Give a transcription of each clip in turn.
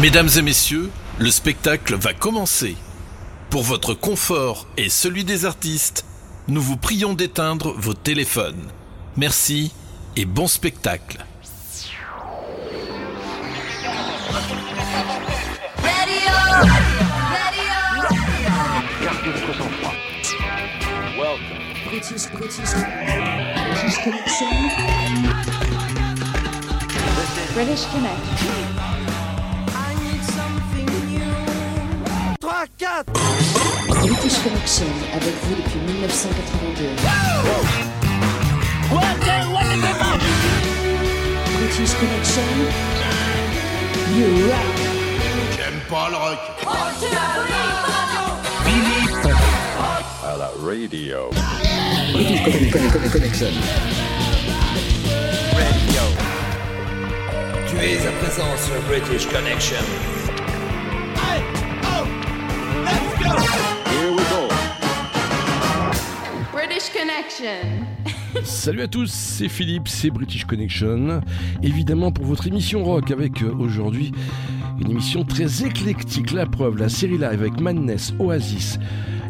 Mesdames et messieurs, le spectacle va commencer. Pour votre confort et celui des artistes, nous vous prions d'éteindre vos téléphones. Merci et bon spectacle. British British Connection avec vous depuis 1982. What the, what the fuck British Connection. You rock. J'aime pas le rock. Oh, tu Billy À la radio. British Connection. Radio. Tu es à présent sur British Connection. Here we go. British Connection. Salut à tous, c'est Philippe, c'est British Connection. Évidemment pour votre émission rock avec euh, aujourd'hui une émission très éclectique. La preuve, la série live avec Madness, Oasis.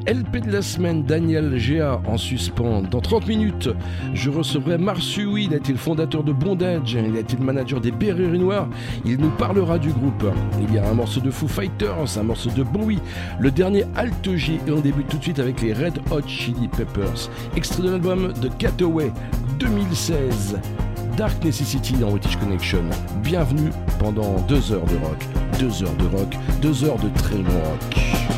LP de la semaine, Daniel Géa en suspens. Dans 30 minutes, je recevrai Marsu, il a été le fondateur de Bondage, il a été le manager des Berruriers Noirs, il nous parlera du groupe. Il y a un morceau de Foo Fighters, un morceau de Bowie, le dernier Alt G, et on débute tout de suite avec les Red Hot Chili Peppers. Extrait de l'album de Cataway 2016. Dark Necessity dans British Connection. Bienvenue pendant deux heures de rock. Deux heures de rock, deux heures de très bon rock.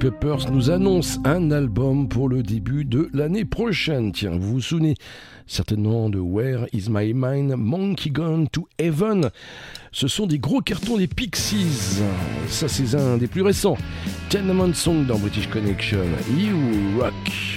Peppers nous annonce un album pour le début de l'année prochaine. Tiens, vous vous souvenez certainement de Where Is My Mind, Monkey Gone to Heaven. Ce sont des gros cartons des Pixies. Ça, c'est un des plus récents. Tenement Song dans British Connection. You Rock.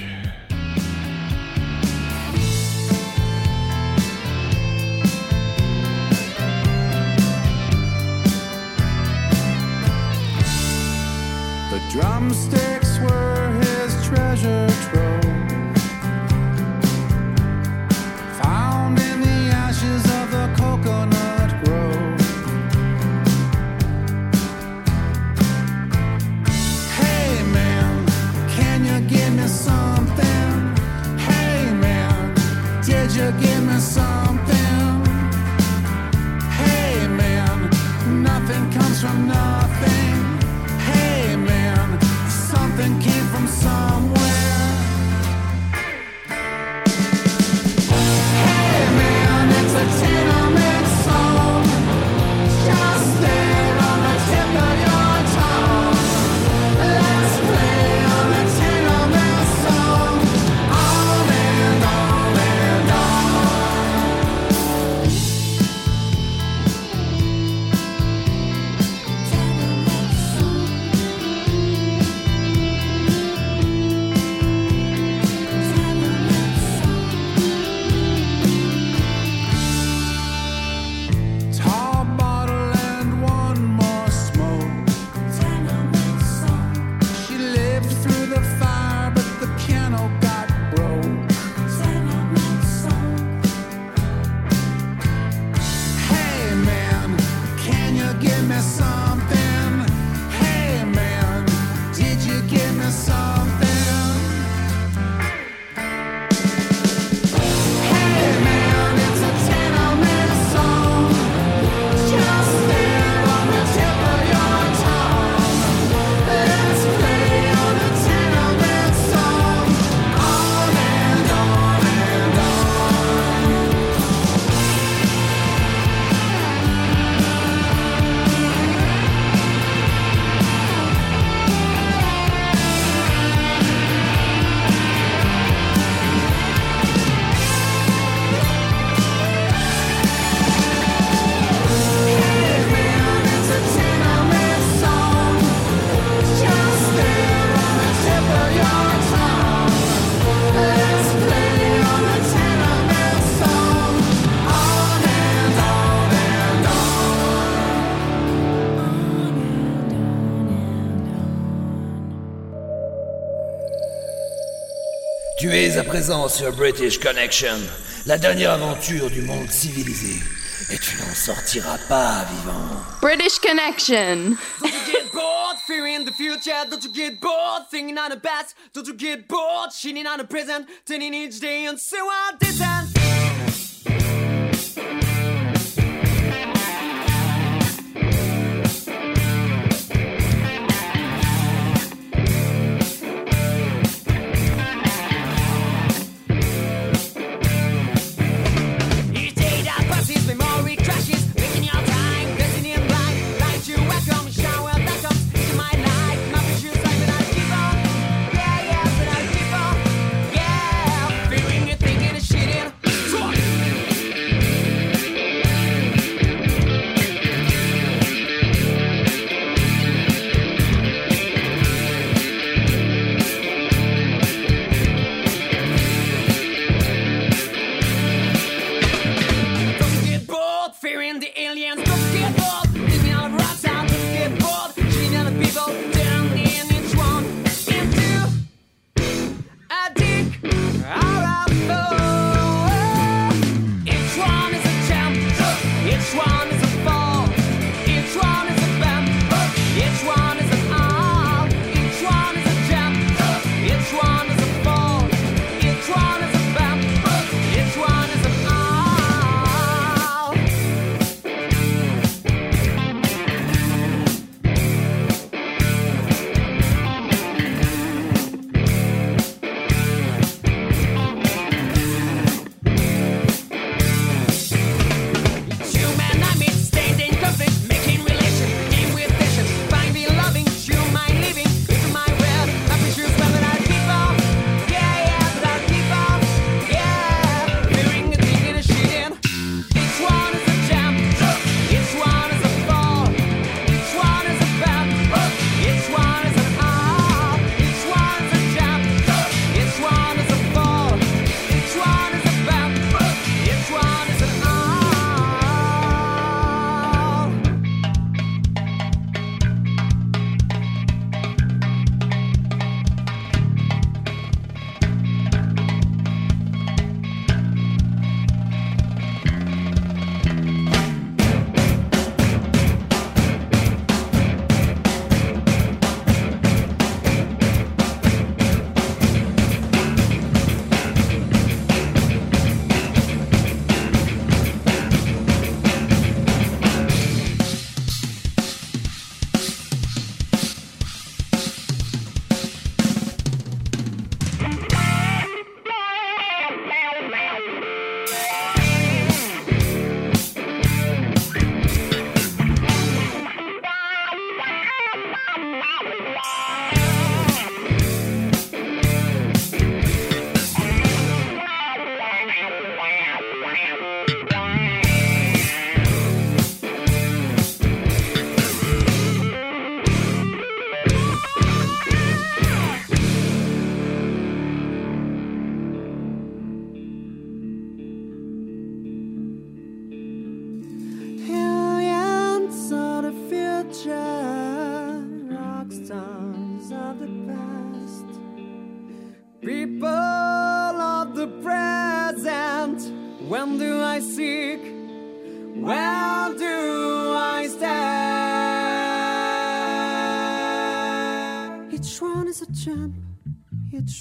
présent sur British Connection, la dernière aventure du monde civilisé. Et tu n'en sortiras pas vivant. British Connection. Don't you get bored fearing the future? Don't you get bored thinking on the past? Don't you get bored shining on the present? Turning each day.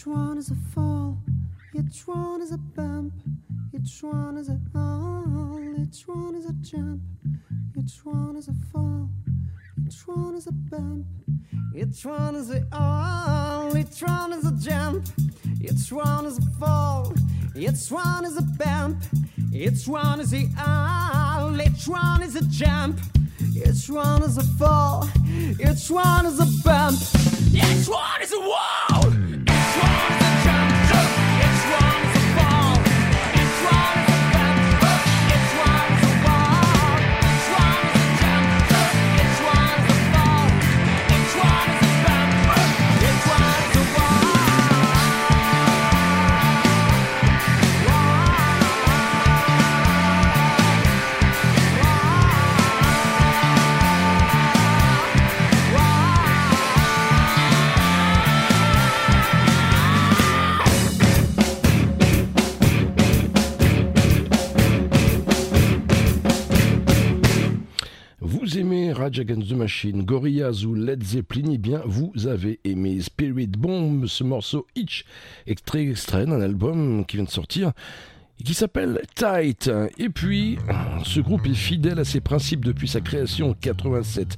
Each one is a fall, each one is a bump, each one is a all, each one is a jump, each one is a fall, each one is a bump, each one is a all, each one is a jump, each one is a fall, each one is a bump, each one is a all, each one is a jump, each one is a fall, each one is a bump, each one is a wall, each Rage Against the Machine, Gorillaz ou Led Zeppelin, eh bien vous avez aimé Spirit Bomb, ce morceau Hitch, extrait extrait d'un album qui vient de sortir et qui s'appelle Tight. Et puis, ce groupe est fidèle à ses principes depuis sa création en 87.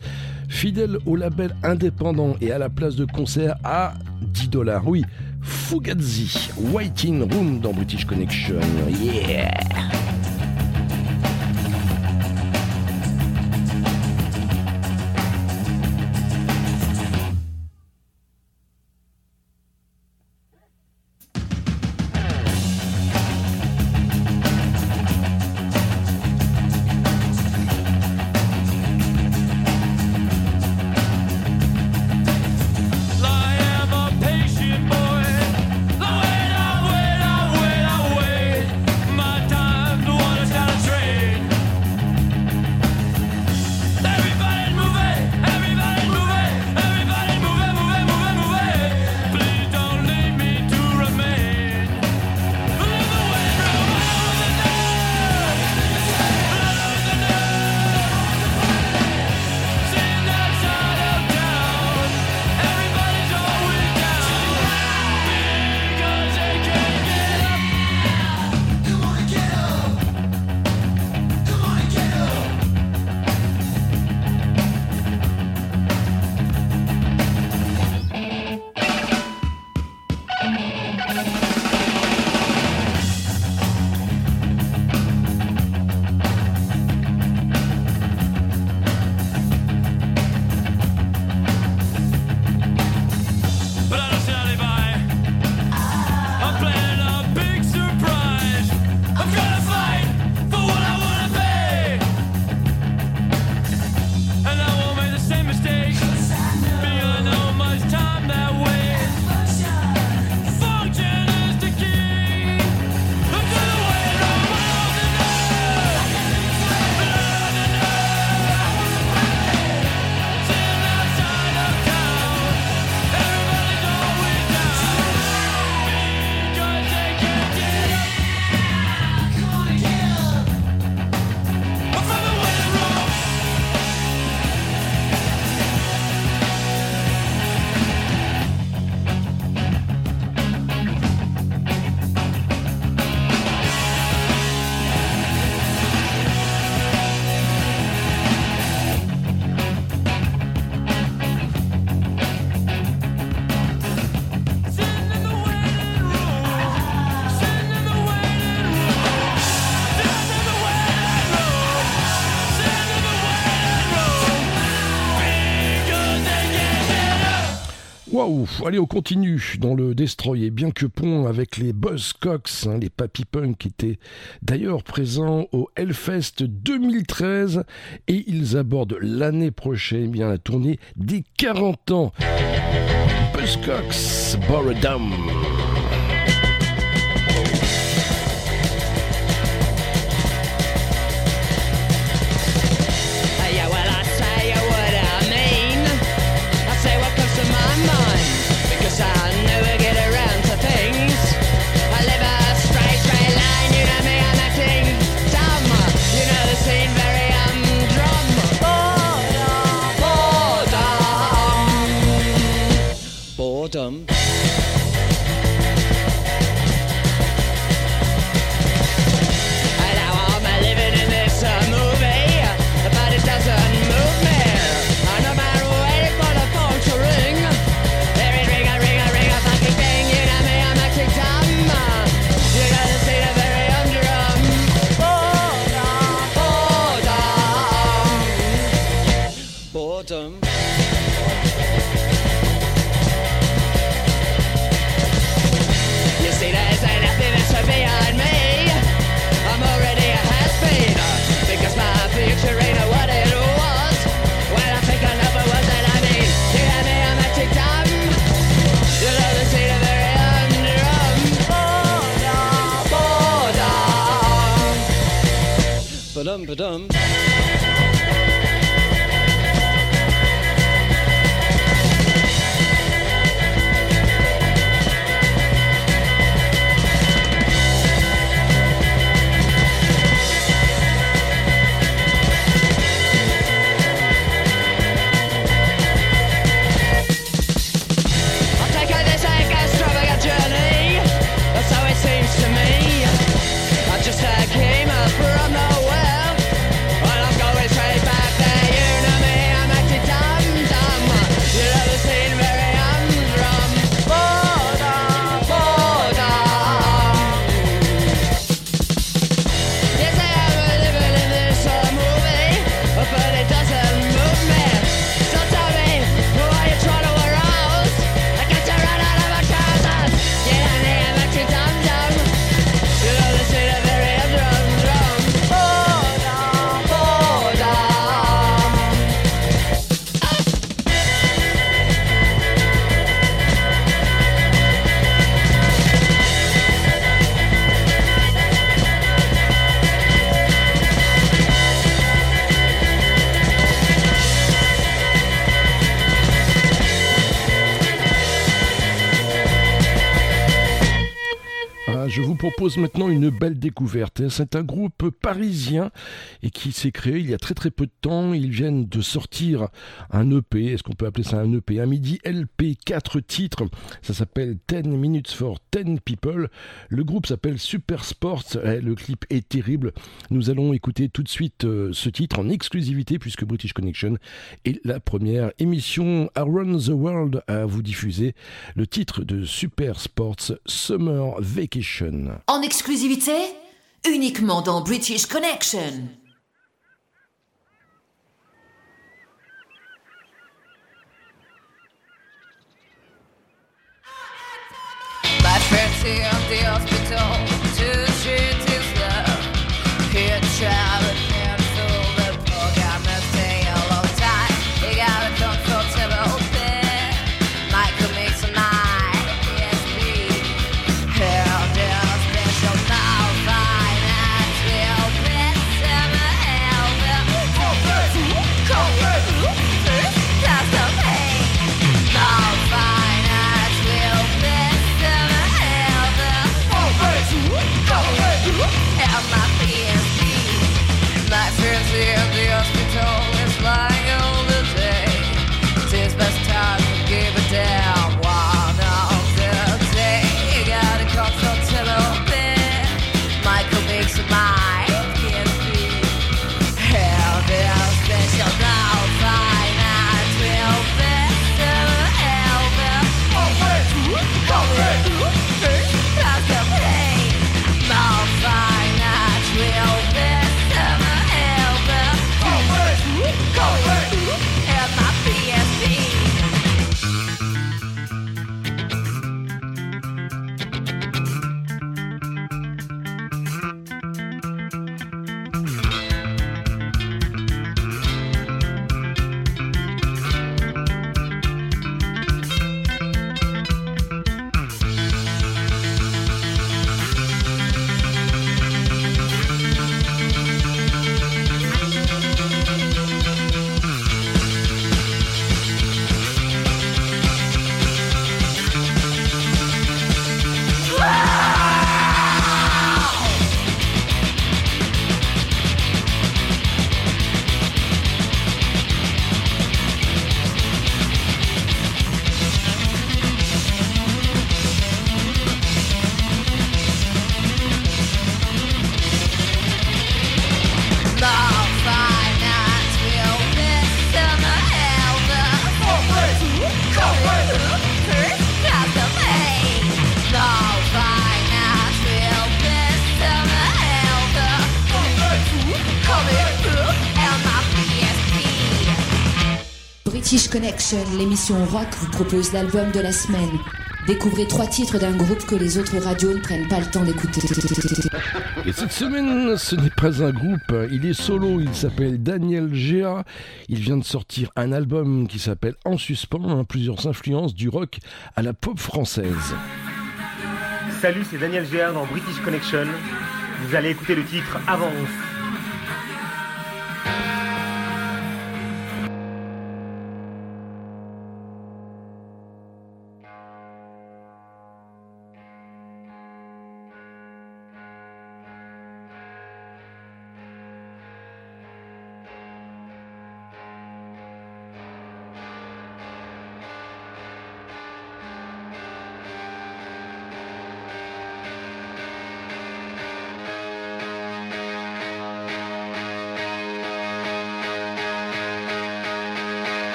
Fidèle au label indépendant et à la place de concert à 10 dollars. Oui, Fugazi, Waiting Room dans British Connection. Yeah! Allez, on continue dans le Destroy et bien que pont avec les Buzzcocks, hein, les Papy Punk qui étaient d'ailleurs présents au Hellfest 2013 et ils abordent l'année prochaine eh bien la tournée des 40 ans. Buzzcocks, Boredom. dumb maintenant une belle découverte. C'est un groupe parisien et qui s'est créé il y a très très peu de temps. Ils viennent de sortir un EP, est-ce qu'on peut appeler ça un EP Un midi LP, 4 titres. Ça s'appelle 10 Minutes for 10 People. Le groupe s'appelle Super Sports. Eh, Le clip est terrible. Nous allons écouter tout de suite euh, ce titre en exclusivité puisque British Connection est la première émission Around the World à vous diffuser le titre de Super Sports Summer Vacation. En exclusivité Uniquement dans British Connection. My friends here the hospital, two streets is love. Here traveling Connection, l'émission rock, vous propose l'album de la semaine. Découvrez trois titres d'un groupe que les autres radios ne prennent pas le temps d'écouter. Et cette semaine, ce n'est pas un groupe, il est solo, il s'appelle Daniel Géa. Il vient de sortir un album qui s'appelle En suspens, hein, plusieurs influences du rock à la pop française. Salut, c'est Daniel Géard dans British Connection. Vous allez écouter le titre. Avance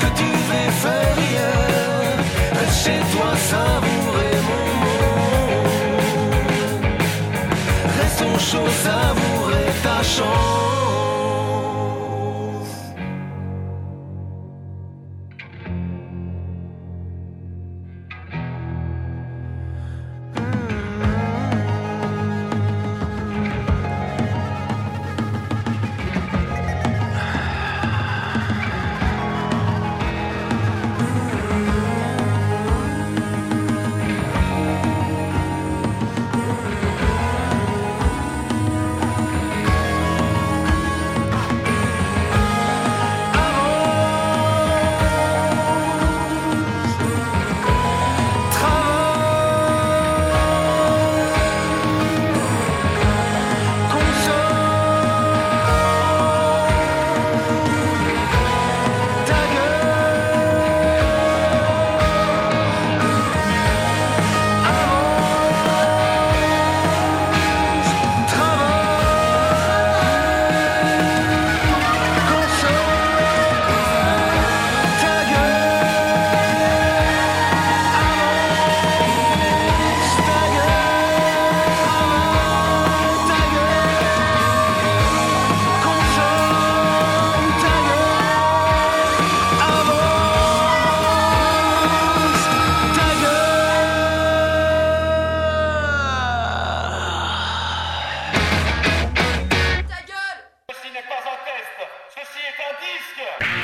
que tu devais faire hier. Reste chez toi, savourer mon monde. Restons chauds, savourer ta chance.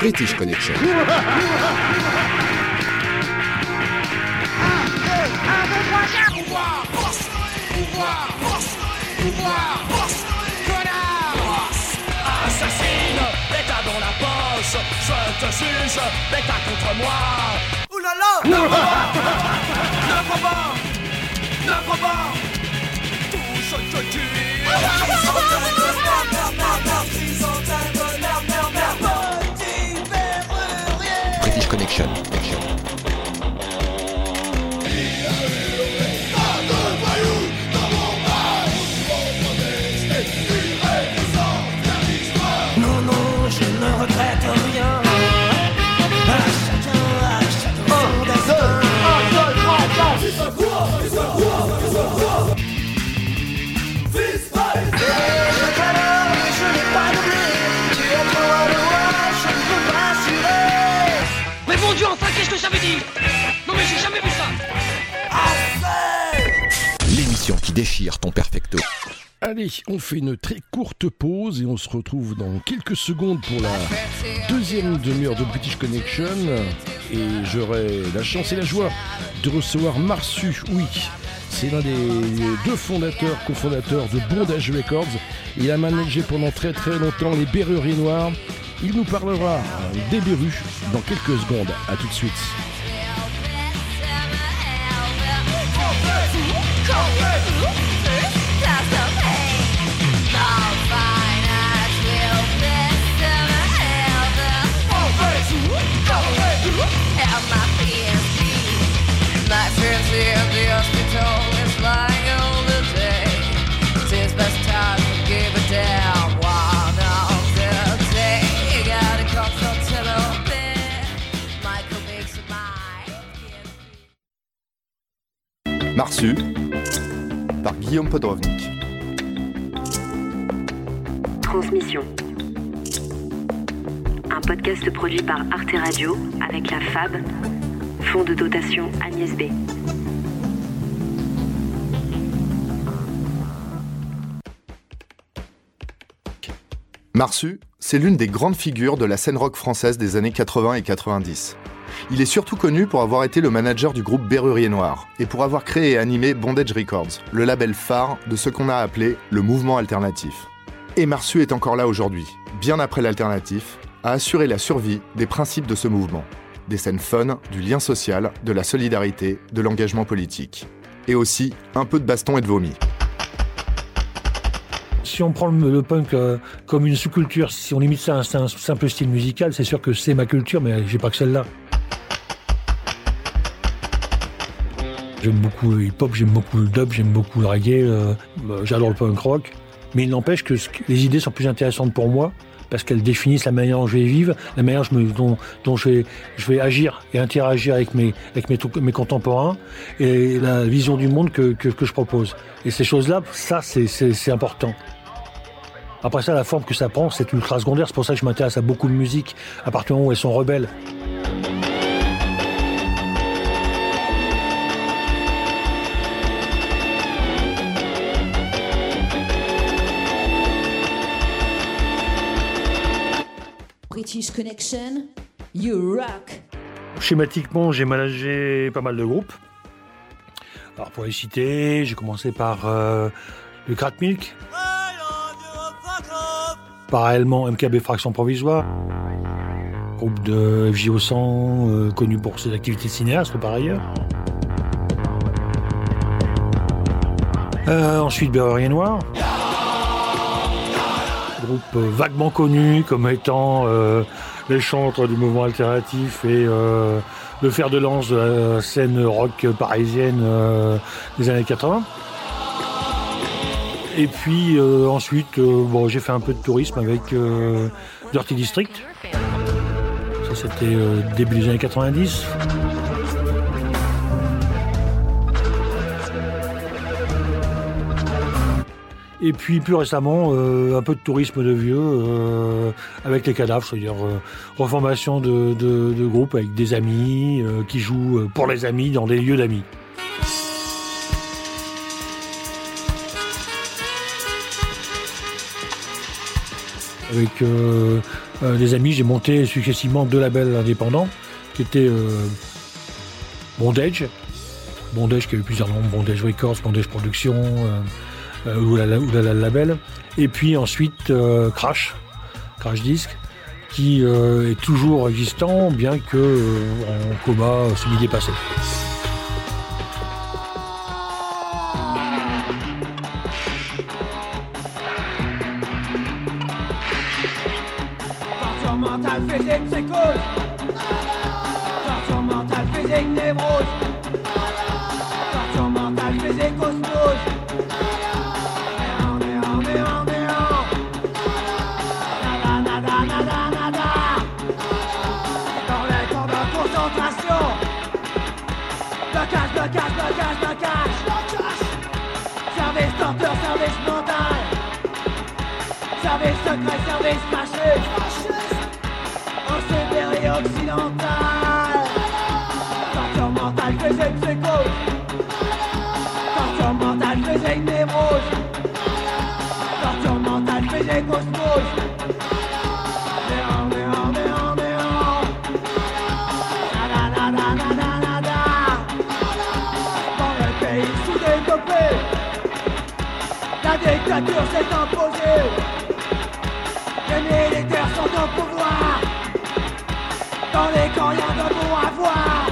British Connection. Dans la poche, je te juge, bêta contre moi Ouh là là Ne prends pas Ne Tout te tue British déchire ton perfecto. Allez, on fait une très courte pause et on se retrouve dans quelques secondes pour la deuxième demi-heure de British Connection. Et j'aurai la chance et la joie de recevoir Marsu, oui. C'est l'un des deux fondateurs, cofondateurs de Bondage Records. Il a managé pendant très très longtemps les Berruriers Noirs. Il nous parlera des Berus dans quelques secondes. A tout de suite. Marsu, par Guillaume Podrovnik. Transmission. Un podcast produit par Arte Radio avec la FAB, Fonds de dotation Agnès B. Marsu, c'est l'une des grandes figures de la scène rock française des années 80 et 90. Il est surtout connu pour avoir été le manager du groupe Berrurier Noir et pour avoir créé et animé Bondage Records, le label phare de ce qu'on a appelé le mouvement alternatif. Et Marsu est encore là aujourd'hui, bien après l'alternatif, à assurer la survie des principes de ce mouvement. Des scènes fun, du lien social, de la solidarité, de l'engagement politique. Et aussi un peu de baston et de vomi. Si on prend le, punk euh, comme une sous-culture, si on limite ça à un simple style musical, c'est sûr que c'est ma culture, mais j'ai pas que celle-là. J'aime beaucoup le hip-hop, j'aime beaucoup le dub, j'aime beaucoup le reggae, euh, euh, j'adore le punk rock. Mais il n'empêche que les idées sont plus intéressantes pour moi parce qu'elles définissent la manière dont je vais vivre, la manière dont, je, vais, agir et interagir avec mes, contemporains et la vision du monde que, je propose. Et ces choses-là, ça, c'est important. Après ça, la forme que ça prend, c'est ultra secondaire. C'est pour ça que je m'intéresse à beaucoup de musique, à partir du moment où elles sont rebelles. Connection, you rock. Schématiquement, j'ai managé pas mal de groupes. Alors pour les citer, j'ai commencé par euh, le Crat Milk, parallèlement MKB Fraction Provisoire, groupe de FJO 100 euh, connu pour ses activités cinéastes par ailleurs. Euh, ensuite Berrurier Noir, euh, vaguement connu comme étant euh, les chantres du mouvement alternatif et euh, le fer de lance de la scène rock parisienne des années 80. Et puis ensuite, bon, j'ai fait un peu de tourisme avec Dirty District. Ça, c'était début des années 90. Et puis plus récemment, euh, un peu de tourisme de vieux euh, avec les cadavres, c'est-à-dire euh, reformation de, de, de groupes avec des amis qui jouent pour les amis dans des lieux d'amis. Avec des amis, j'ai monté successivement deux labels indépendants qui étaient Bondage, Bondage qui a eu plusieurs noms, Bondage Records, Bondage Productions, euh, euh, Oulala, Oulala Label, et puis ensuite euh, Crash, Crash Disc, qui euh, est toujours existant, bien que en coma semi-dépassé. Torture mentale physique Blocage, blocage, blocage, blocage Service torture, service mental. Service secret, service fasciste En Sibérie occidentale dictature s'est imposée. Les militaires sont au pouvoir. Dans les camps, rien de bon à voir.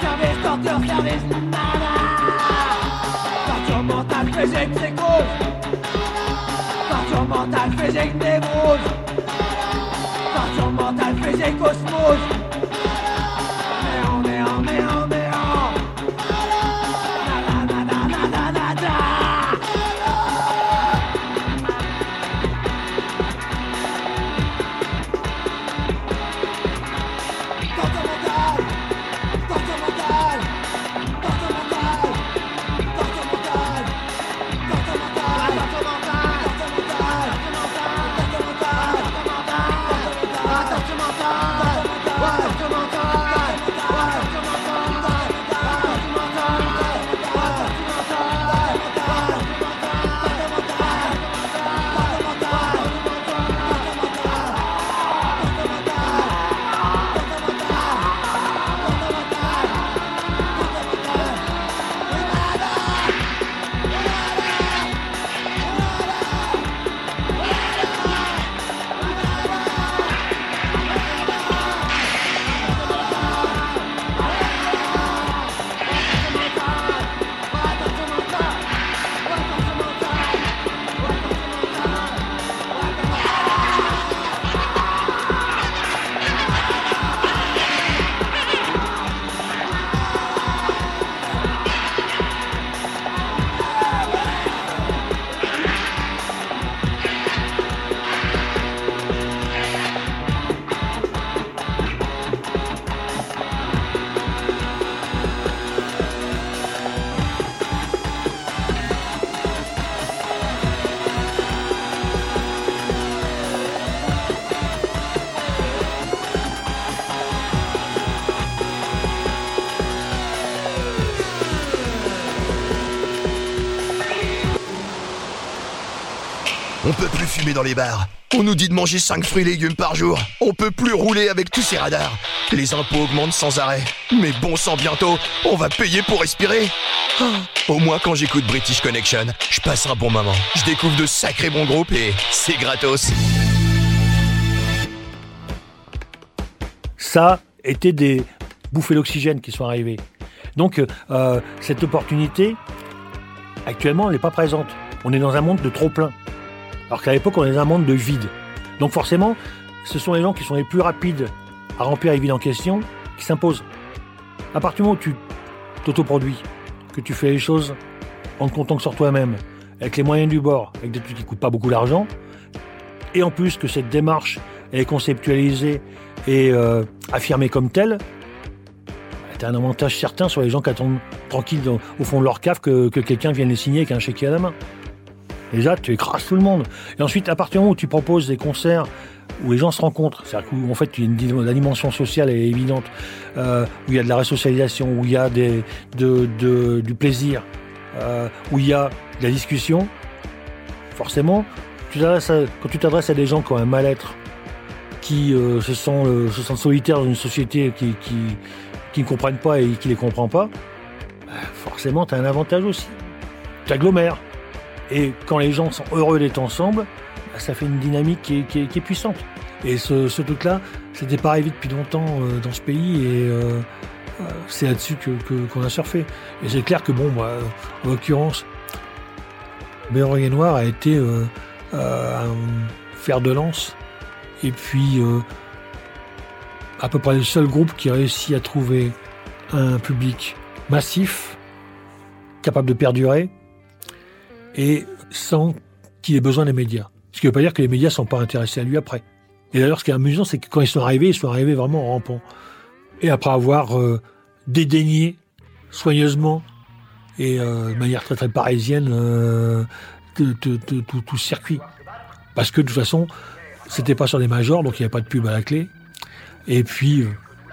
Service torture, service nada. Torture mentale, physique, psychose. Torture mentale, physique, névrose. Torture mentale, physique, osmose. Fumer dans les bars. On nous dit de manger 5 fruits et légumes par jour. On peut plus rouler avec tous ces radars. Les impôts augmentent sans arrêt. Mais bon sang bientôt, on va payer pour respirer. Ah, Au moins quand j'écoute British Connection, je passe un bon moment. Je découvre de sacrés bons groupes et c'est gratos. ça était des bouffées d'oxygène qui sont arrivées. Donc euh, cette opportunité, actuellement, elle n'est pas présente. On est dans un monde de trop plein. Alors qu'à l'époque, on est dans un monde de vide. Donc forcément, ce sont les gens qui sont les plus rapides à remplir les vides en question qui s'imposent. À partir du moment où tu t'autoproduis, que tu fais les choses en te comptant que sur toi-même, avec les moyens du bord, avec des trucs qui coûtent pas beaucoup d'argent, et en plus que cette démarche est conceptualisée et euh, affirmée comme telle, tu as un avantage certain sur les gens qui attendent tranquilles dans- au fond de leur cave que, que quelqu'un vienne les signer avec un chéquier à la main. Déjà, tu écrases tout le monde. Et ensuite, à partir du moment où tu proposes des concerts où les gens se rencontrent, c'est-à-dire qu'en fait, il y a une la dimension sociale est évidente, euh, où il y a de la resocialisation, où il y a du plaisir, euh, où il y a de la discussion, forcément, quand tu t'adresses à des gens qui ont un mal-être, qui euh, se, sentent, se sentent solitaires dans une société qui, ne comprennent pas et qui ne les comprend pas, bah, forcément, tu as un avantage aussi. Tu agglomères. Et quand les gens sont heureux d'être ensemble, bah, ça fait une dynamique qui est, puissante. Et ce, ce truc-là, c'était pas arrivé depuis longtemps euh, dans ce pays et euh, euh, c'est là-dessus que, que- qu'on a surfé. Et c'est clair que, bon, moi, en l'occurrence, Béoré Noir a été euh, un fer de lance et puis à peu près le seul groupe qui a réussi à trouver un public massif, capable de perdurer et sans qu'il ait besoin des médias. Ce qui ne veut pas dire que les médias ne sont pas intéressés à lui après. Et d'ailleurs, ce qui est amusant, c'est que quand ils sont arrivés, ils sont arrivés vraiment rampants. Et après avoir euh, dédaigné soigneusement et euh, de manière très très parisienne euh, de- tout, tout ce circuit. Parce que de toute façon, c'était pas sur des majors, donc il n'y avait pas de pub à la clé. Et puis, euh,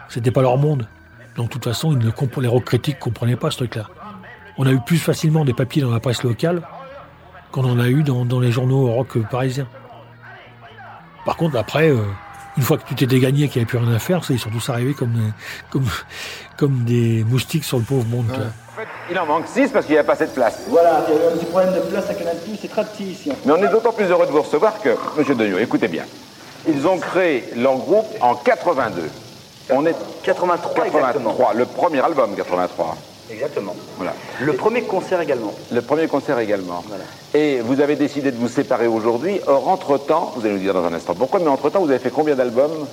c'était pas leur monde. Donc de toute façon, ils ne les rock critiques ne comprenaient pas ce truc-là. On a eu plus facilement des papiers dans la presse locale qu'on en a eu dans, dans les journaux rock parisiens. Par contre, après, euh, une fois que tu t'étais gagné qu'il n'y avait plus rien à faire, ça, ils sont tous arrivés comme, des- comme, comme des moustiques sur le pauvre monde. il en manque 6 parce qu'il n'y a pas assez de place. Voilà, il y a eu un petit problème de place à Canal+, c'est très petit ici. Mais on est d'autant plus heureux de vous recevoir que, Monsieur Degnaud, écoutez bien. Ils ont créé leur groupe en 82. On est 83 83, le premier album 83. Exactement. Voilà. Le premier concert également. Le premier concert également. Et vous avez décidé de vous séparer aujourd'hui. Or, entre-temps, vous allez nous dire dans un instant pourquoi, mais entre-temps, vous avez fait combien d'albums?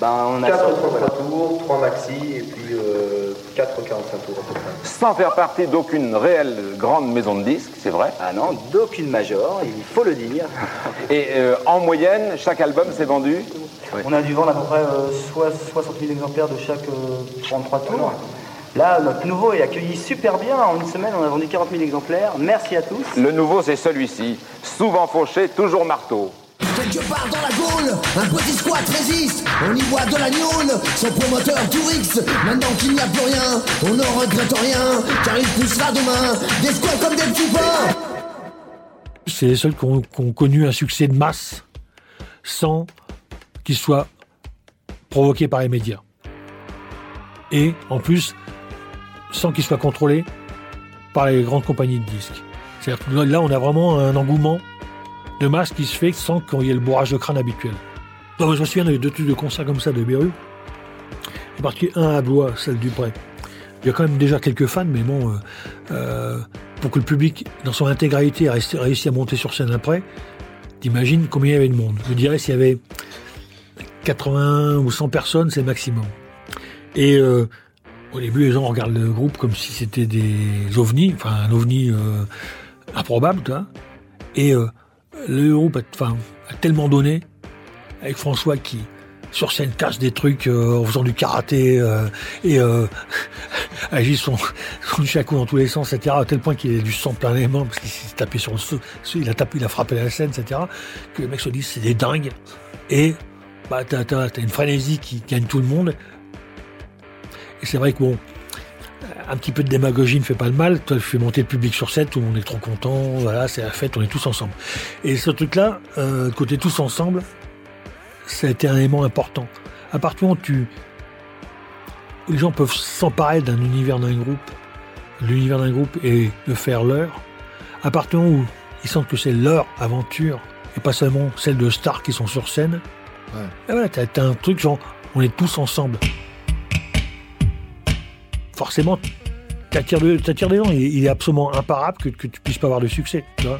Ben, on a 4 33 tours, 3 maxi et puis euh, 4 45 tours à peu près. Sans faire partie d'aucune réelle grande maison de disques, c'est vrai Ah non, d'aucune major, il faut le dire. Et euh, en moyenne, chaque album s'est vendu? On a dû vendre à peu près euh, soit 60 000 exemplaires de chaque euh, 33 tours. Là, notre nouveau est accueilli super bien. En une semaine, on a vendu 40 000 exemplaires. Merci à tous. Le nouveau, c'est celui-ci. Souvent fauché, toujours marteau. Quelque part dans la Gaule, un petit squat résiste. On y voit de la gnôle, son promoteur Tourix. Maintenant qu'il n'y a plus rien, on ne regrette rien, car il poussera demain des squats comme des petits pains. C'est les seuls qui ont, qui ont connu un succès de masse sans qu'il soit provoqué par les médias. Et en plus, sans qu'il soit contrôlé par les grandes compagnies de disques. C'est-à-dire là, on a vraiment un engouement de masse qui se fait sans qu'il y ait le bourrage de crâne habituel. Donc, je me souviens de deux trucs de concerts comme ça de Beru. En particulier un à Blois, celle du Pré. Il y a quand même déjà quelques fans, mais bon, euh, euh, pour que le public, dans son intégralité, a réussi- à monter sur scène après, t'imagines combien il y avait de monde. Je dirais s'il y avait 80 ou 100 personnes, c'est maximum. Et euh, au début, les gens regardent le groupe comme si c'était des ovnis, enfin un ovni euh, improbable, tu vois. Et euh, le groupe a, enfin, a tellement donné, avec François qui, sur scène, casse des trucs euh, en faisant du karaté euh, et euh, agit son, son dans tous les sens, etc. À tel point qu'il a du sang plein les mains parce qu'il s'est tapé sur le il a tapé, il a frappé la scène, etc. Que les mecs se disent c'est des dingues. Et bah, t'as une frénésie qui gagne tout le monde. Et c'est vrai que bon, un petit peu de démagogie ne fait pas le mal. Toi, tu fais monter le public sur scène, tout le monde est trop content. Voilà, c'est la fête, on est tous ensemble. Et ce truc-là, euh, côté tous ensemble, ça a été un élément important. À partir du moment où tu, les gens peuvent s'emparer d'un univers d'un groupe, l'univers d'un groupe et le faire leur, à partir du moment où ils sentent que c'est leur aventure et pas seulement celle de stars qui sont sur scène, et voilà, t'as, t'as un truc genre, on est tous ensemble. Forcément, t'attires, de- t'attires des gens. Il, il est absolument imparable que, que tu puisses pas avoir de succès. Tu vois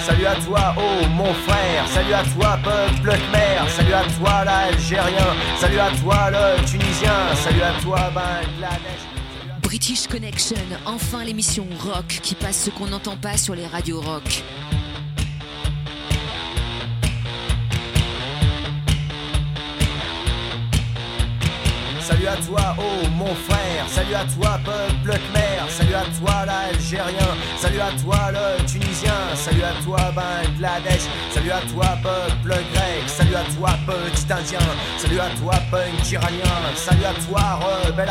Salut à toi, oh mon frère. Salut à toi, peuple khmer. Salut à toi, l'Algérien. Salut à toi, le Tunisien. Salut à toi, Bangladesh. British Connection, enfin l'émission rock qui passe ce qu'on n'entend pas sur les radios rock. Salut à toi, oh mon frère. Salut à toi, peuple khmer. Salut à toi, l'Algérien. Salut à toi, le Tunisien. Salut à toi, Bangladesh. Salut à toi, peuple grec. Salut à toi, petit indien. Salut à toi, punk iranien. Salut à toi, rebelle.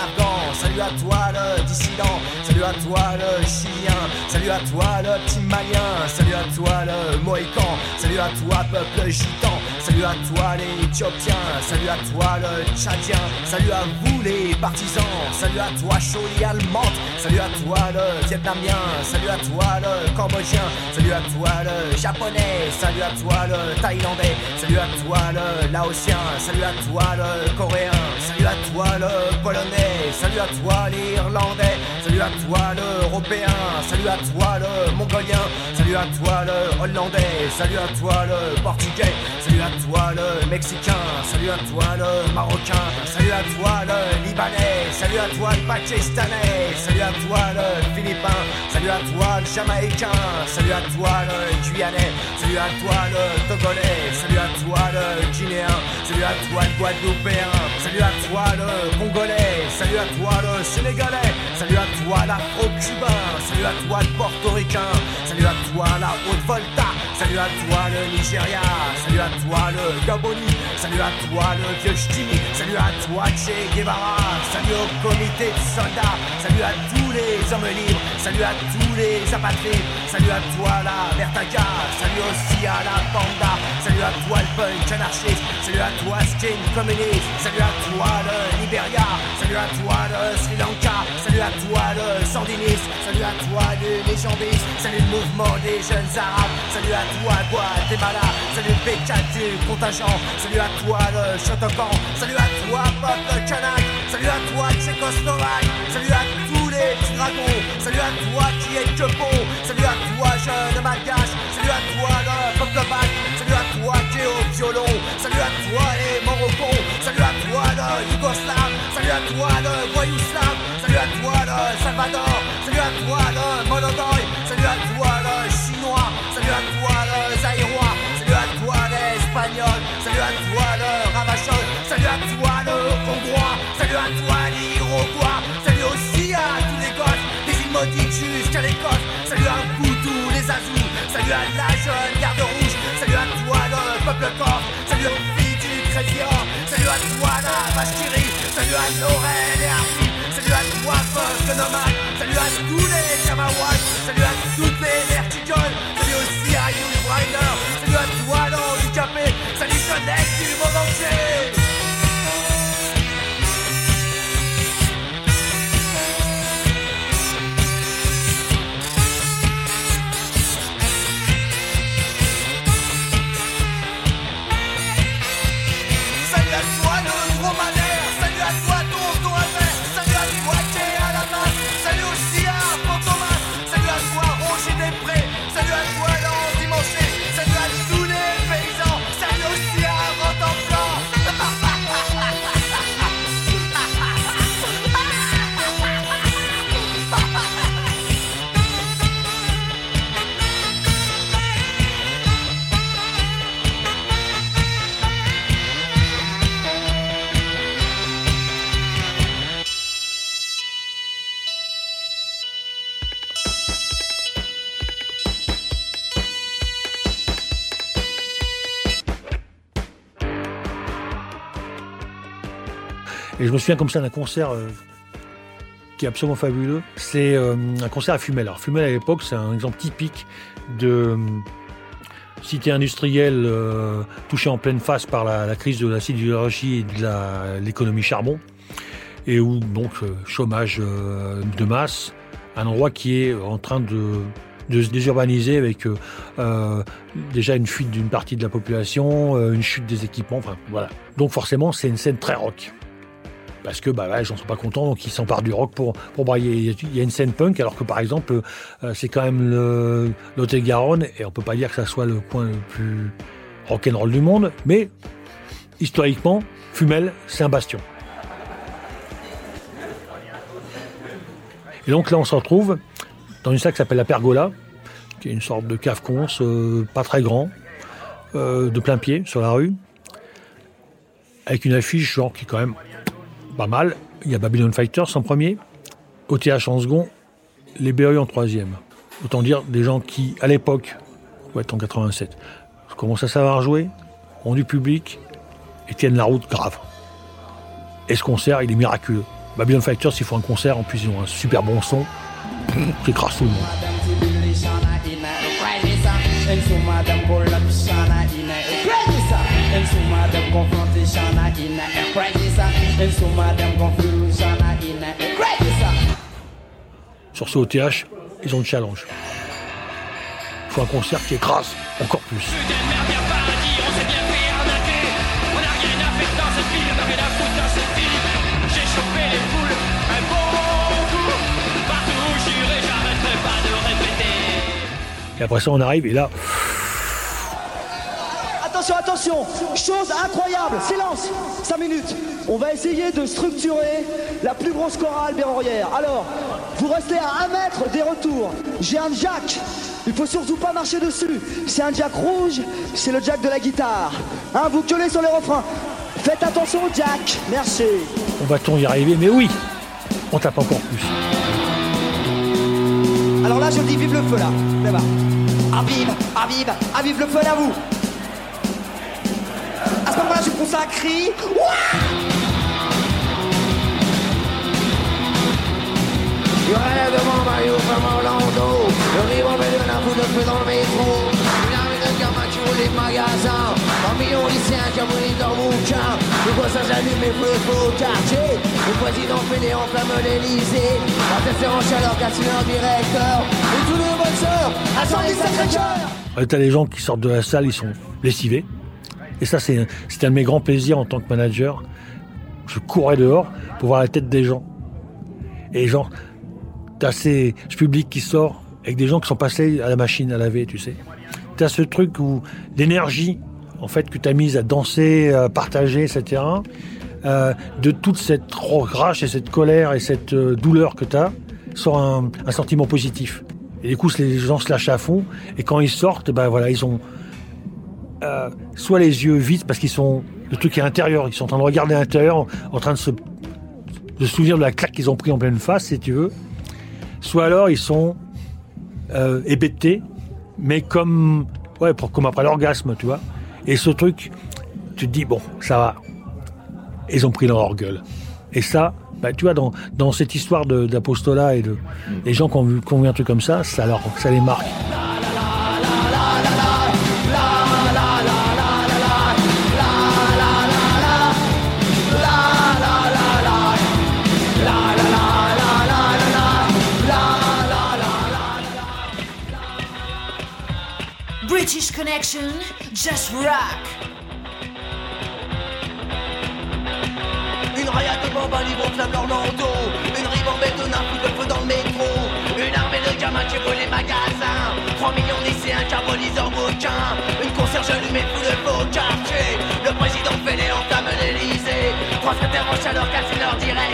Salut à toi, le dissident. Salut à toi, le chilien. Salut à toi, le petit malien. Salut à toi, le mohican. Salut à toi, peuple gitan. Salut à toi, les éthiopiens. Salut à toi, le tchadien. Salut à les partisans. Salut à toi, Choli allemande. Salut à toi, le vietnamien. Salut à toi, le cambodgien. Salut à toi, le japonais. Salut à toi, le thaïlandais. Salut à toi, le laotien. Salut à toi, le coréen. Salut à toi, le polonais. Salut à toi, l'irlandais. Salut à toi, l'européen. Salut à toi, le mongolien. Salut à toi, le hollandais. Salut à toi, le portugais. Salut à toi, le mexicain. Salut à toi, le marocain. Salut à toi, le libanais. Salut à toi, le pakistanais. Salut à toi, le philippin. Salut à toi, le jamaïcain. Salut à toi, le guyanais. Salut à toi, le togolais. Salut à toi, le guinéen. Salut à toi, le guadeloupéen. Salut à toi, le congolais. Salut à toi, le sénégalais. Salut à toi, l'afro-cubain. Salut à toi, le portoricain. Salut à toi, la Haute-Volta. Salut à toi, le Nigeria. Salut à toi le Gaboni, salut à toi le vieux Ch'timi, salut à toi Che Guevara, salut au comité de soldats, salut à tous les hommes libres, salut à tous les apatrides, salut à toi la Vertaga, salut aussi à la Panda, salut à toi le punk anarchiste, salut à toi skin communiste, salut à toi le Liberia, salut à toi le Sri Lanka, salut à toi le sandiniste, salut à toi le légendiste, salut le mouvement des jeunes arabes, salut à toi Guatemala, salut le du contingent, salut à toi le Shotokan, salut à toi peuple kanak, salut à toi Tchécoslovaque, salut à tous les petits dragons, salut à toi qui est que bon, salut à toi jeune malgache, salut à toi le peuple bac, salut à toi qui est au violon, salut à toi les Morocons, salut à toi le Yougoslave, à toi le Voyouslave, salut à toi le Salvador, salut à toi le Monodoy, salut à toi le Chinois, salut à toi le Zaïrois, salut à toi l'Espagnol, salut à toi le Ravachol, salut à toi le Hongrois, salut à toi l'Iroquois, salut aussi à tous les gosses, des îles maudites jusqu'à l'Écosse, salut à vous tous les Azous, salut à la jeune garde rouge, salut à toi le peuple corse, salut aux filles du Crédit-Or, salut à toi la rit, salut à Laurel et salut à toi Post Nomade, salut à tous les Kamawats, salut à toutes les verticoles, salut aussi à Yul Brynner, salut à toi l'handicapé, salut jeunesse du monde entier. Je me souviens comme ça d'un concert euh, qui est absolument fabuleux. C'est euh, un concert à Fumel. Alors Fumel à l'époque, c'est un exemple typique de euh, cité industrielle touchée en pleine face par la, crise de la sidérurgie et de l'économie charbon. Et où donc chômage de masse, un endroit qui est en train de se désurbaniser avec déjà une fuite d'une partie de la population, une chute des équipements, enfin voilà. Donc forcément, c'est une scène très rock parce que bah, ouais, gens sont pas contents, donc ils s'emparent du rock pour, pour brailler. Il y a une scène punk, alors que par exemple, euh, c'est quand même le Lot-et-Garonne, et on peut pas dire que ça soit le coin le plus rock'n'roll du monde, mais historiquement, Fumel, c'est un bastion. Et donc là, on se retrouve dans une salle qui s'appelle la Pergola, qui est une sorte de cave conce, euh, pas très grand, euh, de plein pied sur la rue, avec une affiche genre qui est quand même pas mal. Il y a Babylon Fighters en premier, OTH en second, les BE en troisième. Autant dire des gens qui, à l'époque, ouais, en 87, commencent à savoir jouer, ont du public et tiennent la route grave. Et ce concert, il est miraculeux. Babylon Fighters, ils font un concert, en plus ils ont un super bon son, qui écrase tout le monde. Sur ce OTH, ils ont le challenge. Il faut un concert qui écrase encore plus. Et après ça, on arrive et là, Attention, Chose incroyable Silence 5 minutes On va essayer de structurer la plus grosse chorale bérorière. Alors, vous restez à un mètre des retours. J'ai un jack. Il faut surtout pas marcher dessus. C'est un jack rouge, c'est le jack de la guitare. Hein, vous gueulez sur les refrains. Faites attention au jack. Merci. on va-t-on y arriver? Mais oui, on tape encore plus. Alors là, je dis vive le feu là. Là-bas. Ah vive, ah vive, ah vive le feu là vous. Fond ça crie. Il y aurait devant Mario comme Orlando Le rival met de la foule de feu dans le métro. Une armée de gamins qui roulent les magasins. Un million de lycéens qui abonnent leur bouquin Le quoi ça s'allume et feu feu au quartier. Le président fait les enflamme l'Elysée. La tête fait en chaleur casse leur directeur. Et tous les bonnes sœurs Assemblée Sacré-Cœur Euh, T'as les gens qui sortent de la salle, ils sont lessivés. Et ça, c'est un de mes grands plaisirs en tant que manager. Je courais dehors pour voir la tête des gens. Et genre, t'as ce public qui sort avec des gens qui sont passés à la machine à laver, tu sais. T'as ce truc où l'énergie, en fait, que t'as mise à danser, à partager, etc., euh, de toute cette rage et cette colère et cette euh, douleur que t'as, sort un, un sentiment positif. Et du coup, les gens se lâchent à fond. Et quand ils sortent, ben voilà, ils ont euh, soit les yeux vides parce qu'ils sont le truc est intérieur, ils sont en train de regarder à l'intérieur, en, train de se de souvenir de la claque qu'ils ont pris en pleine face, si tu veux. Soit alors ils sont euh, hébétés, mais comme ouais, pour, comme après l'orgasme, tu vois. Et ce truc, tu te dis bon, ça va. Ils ont pris leur gueule. Et ça, bah, tu vois, dans, dans cette histoire d'apostolat et de les gens qui ont, vu, qui ont vu un truc comme ça, ça, leur, ça les marque. British Connection, just rock. Une riade de à niveau flamme l'Orlando Une ribambelle de nains fout le feu dans le métro. Une armée de gamins qui brûlent les magasins. 3 millions de lycéens carbonisent leurs bouquins. Une concierge allumée fout le feu au quartier. Le président les enflamme l'Elysée Trois secrétaires en chaleur cassent leur directeur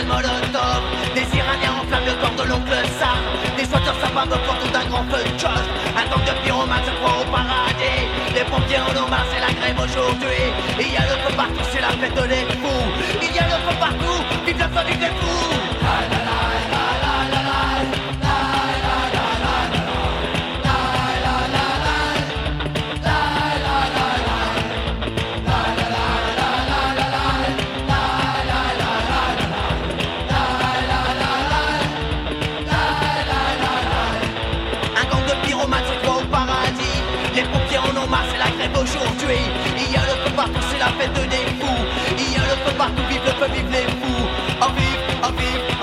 Des Iraniens enflamment le corps de l'oncle Sam. Des squatteurs s'abattent au autour d'un grand feu de chose Un gang de pyromanes se croit au paradis. Les pompiers en hommage, c'est la grève aujourd'hui. Il y a le feu partout, c'est la fête des fous. Il y a le feu partout, vive le feu, vive les fous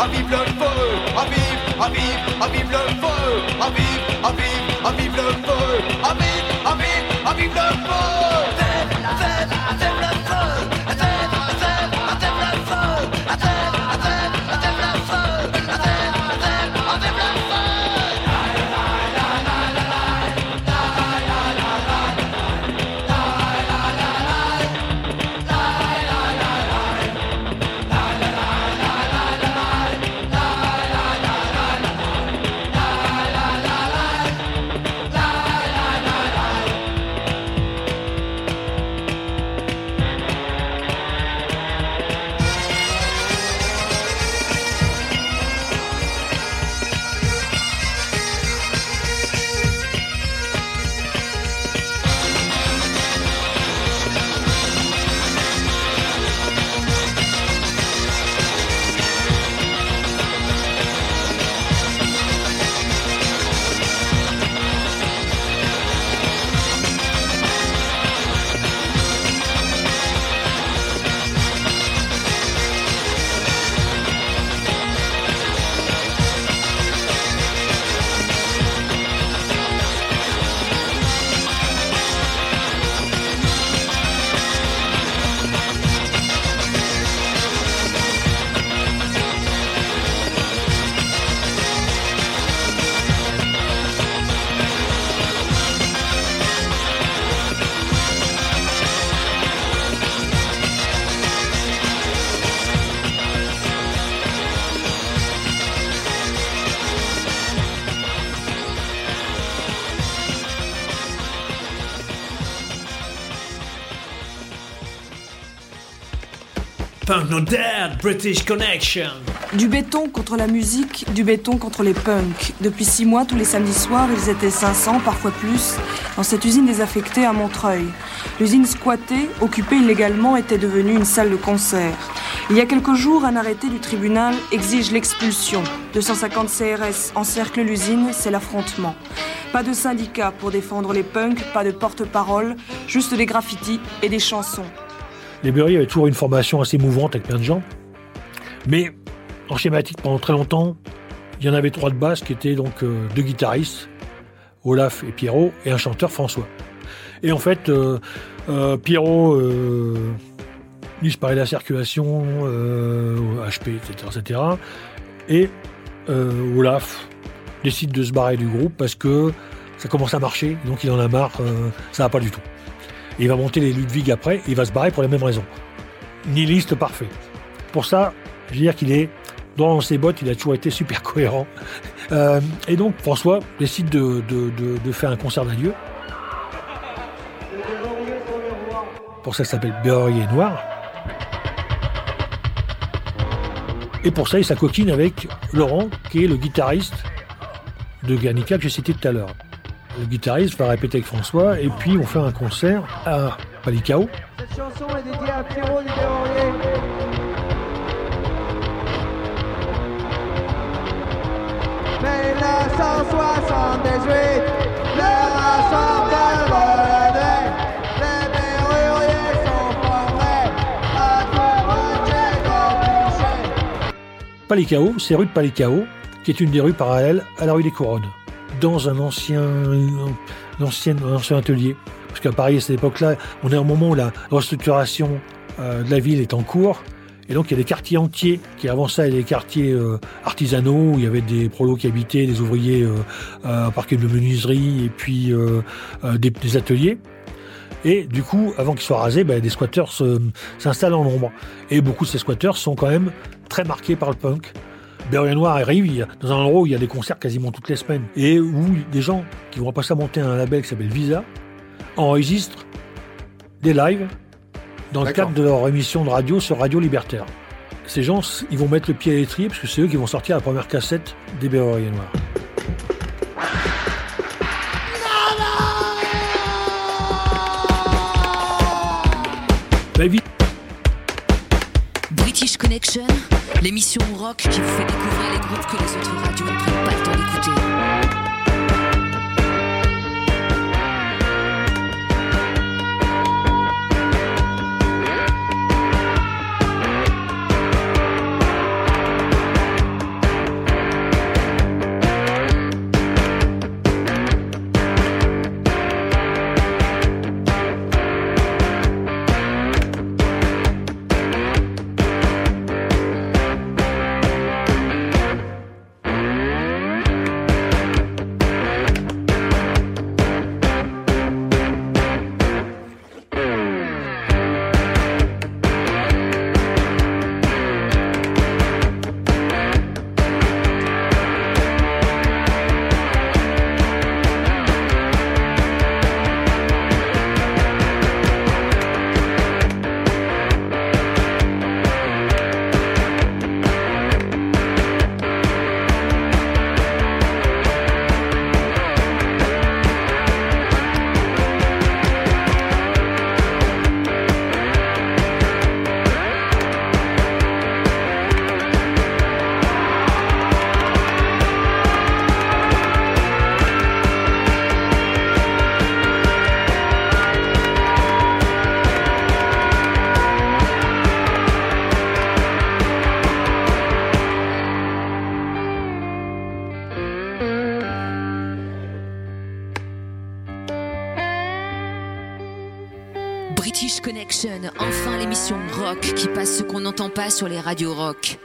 à vive le feu À vive, à vive, à vive le feu À vive, à vive, à vive le feu À vive, à vive, à vive le feu Punk Not Dead, British Connection. Du béton contre la musique, du béton contre les punks. Depuis six mois, tous les samedis soirs, ils étaient 500, parfois plus, dans cette usine désaffectée à Montreuil. L'usine squattée, occupée illégalement, était devenue une salle de concert. Il y a quelques jours, un arrêté du tribunal exige l'expulsion. 250 CRS encerclent l'usine, c'est l'affrontement. Pas de syndicat pour défendre les punks, pas de porte-parole, juste des graffitis et des chansons. Les Berry avaient toujours une formation assez mouvante avec plein de gens. Mais en schématique, pendant très longtemps, il y en avait trois de basse qui étaient donc euh, deux guitaristes, Olaf et Pierrot, et un chanteur, François. Et en fait, euh, euh, Pierrot disparaît de la circulation, HP, etc., etc. Et Olaf décide de se barrer du groupe parce que ça commence à marcher, donc il en a marre, ça va pas du tout. Et il va monter les Ludwig après, et il va se barrer pour les mêmes raisons. Nihiliste parfait. Pour ça, je veux dire qu'il est dans ses bottes, il a toujours été super cohérent. Euh, et donc François décide de, faire un concert d'adieu. Pour ça, ça s'appelle Berrurier Noir. Et pour ça, il s'acoquine avec Laurent, qui est le guitariste de Guernica que j'ai cité tout à l'heure. Le guitariste va répéter avec François, et puis on fait un concert à Palicao. Cette chanson est dédiée à Pierrot du Berrurier. Mais 1978, le rassemblement naît. Les Berruriers sont formés à tout rejeter Palicao, c'est rue de Palicao, qui est une des rues parallèles à la rue des Couronnes, dans un ancien, un ancien, ancien atelier. Parce qu'à Paris, à cette époque-là, on est au moment où la restructuration euh, de la ville est en cours. Et donc, il y a des quartiers entiers qui, avant ça, étaient des quartiers euh, artisanaux, où il y avait des prolos qui habitaient, des ouvriers euh, euh, parquet de menuiserie, et puis euh, euh, des, ateliers. Et du coup, avant qu'ils soient rasés, ben, des squatteurs s'installent en nombre. Et beaucoup de ces squatteurs sont quand même très marqués par le punk. Berrurier Noir arrive dans un endroit où il y a des concerts quasiment toutes les semaines. Et où des gens qui vont passer à monter un label qui s'appelle Visa enregistrent des lives dans le cadre de leur émission de radio sur Radio Libertaire. Ces gens, ils vont mettre le pied à l'étrier parce que c'est eux qui vont sortir la première cassette des Berruriers Noirs. Bah, vite. British Connection, l'émission rock qui vous fait découvrir les groupes que les autres radios qui passe ce qu'on n'entend pas sur les radios rock.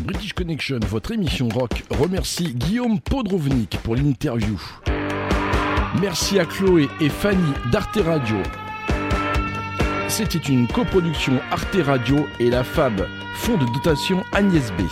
British Connection, votre émission rock, remercie Guillaume Podrovnik pour l'interview. Merci à Chloé et Fanny d'Arte Radio. C'était une coproduction Arte Radio et la FAB, Fonds de dotation Agnès B.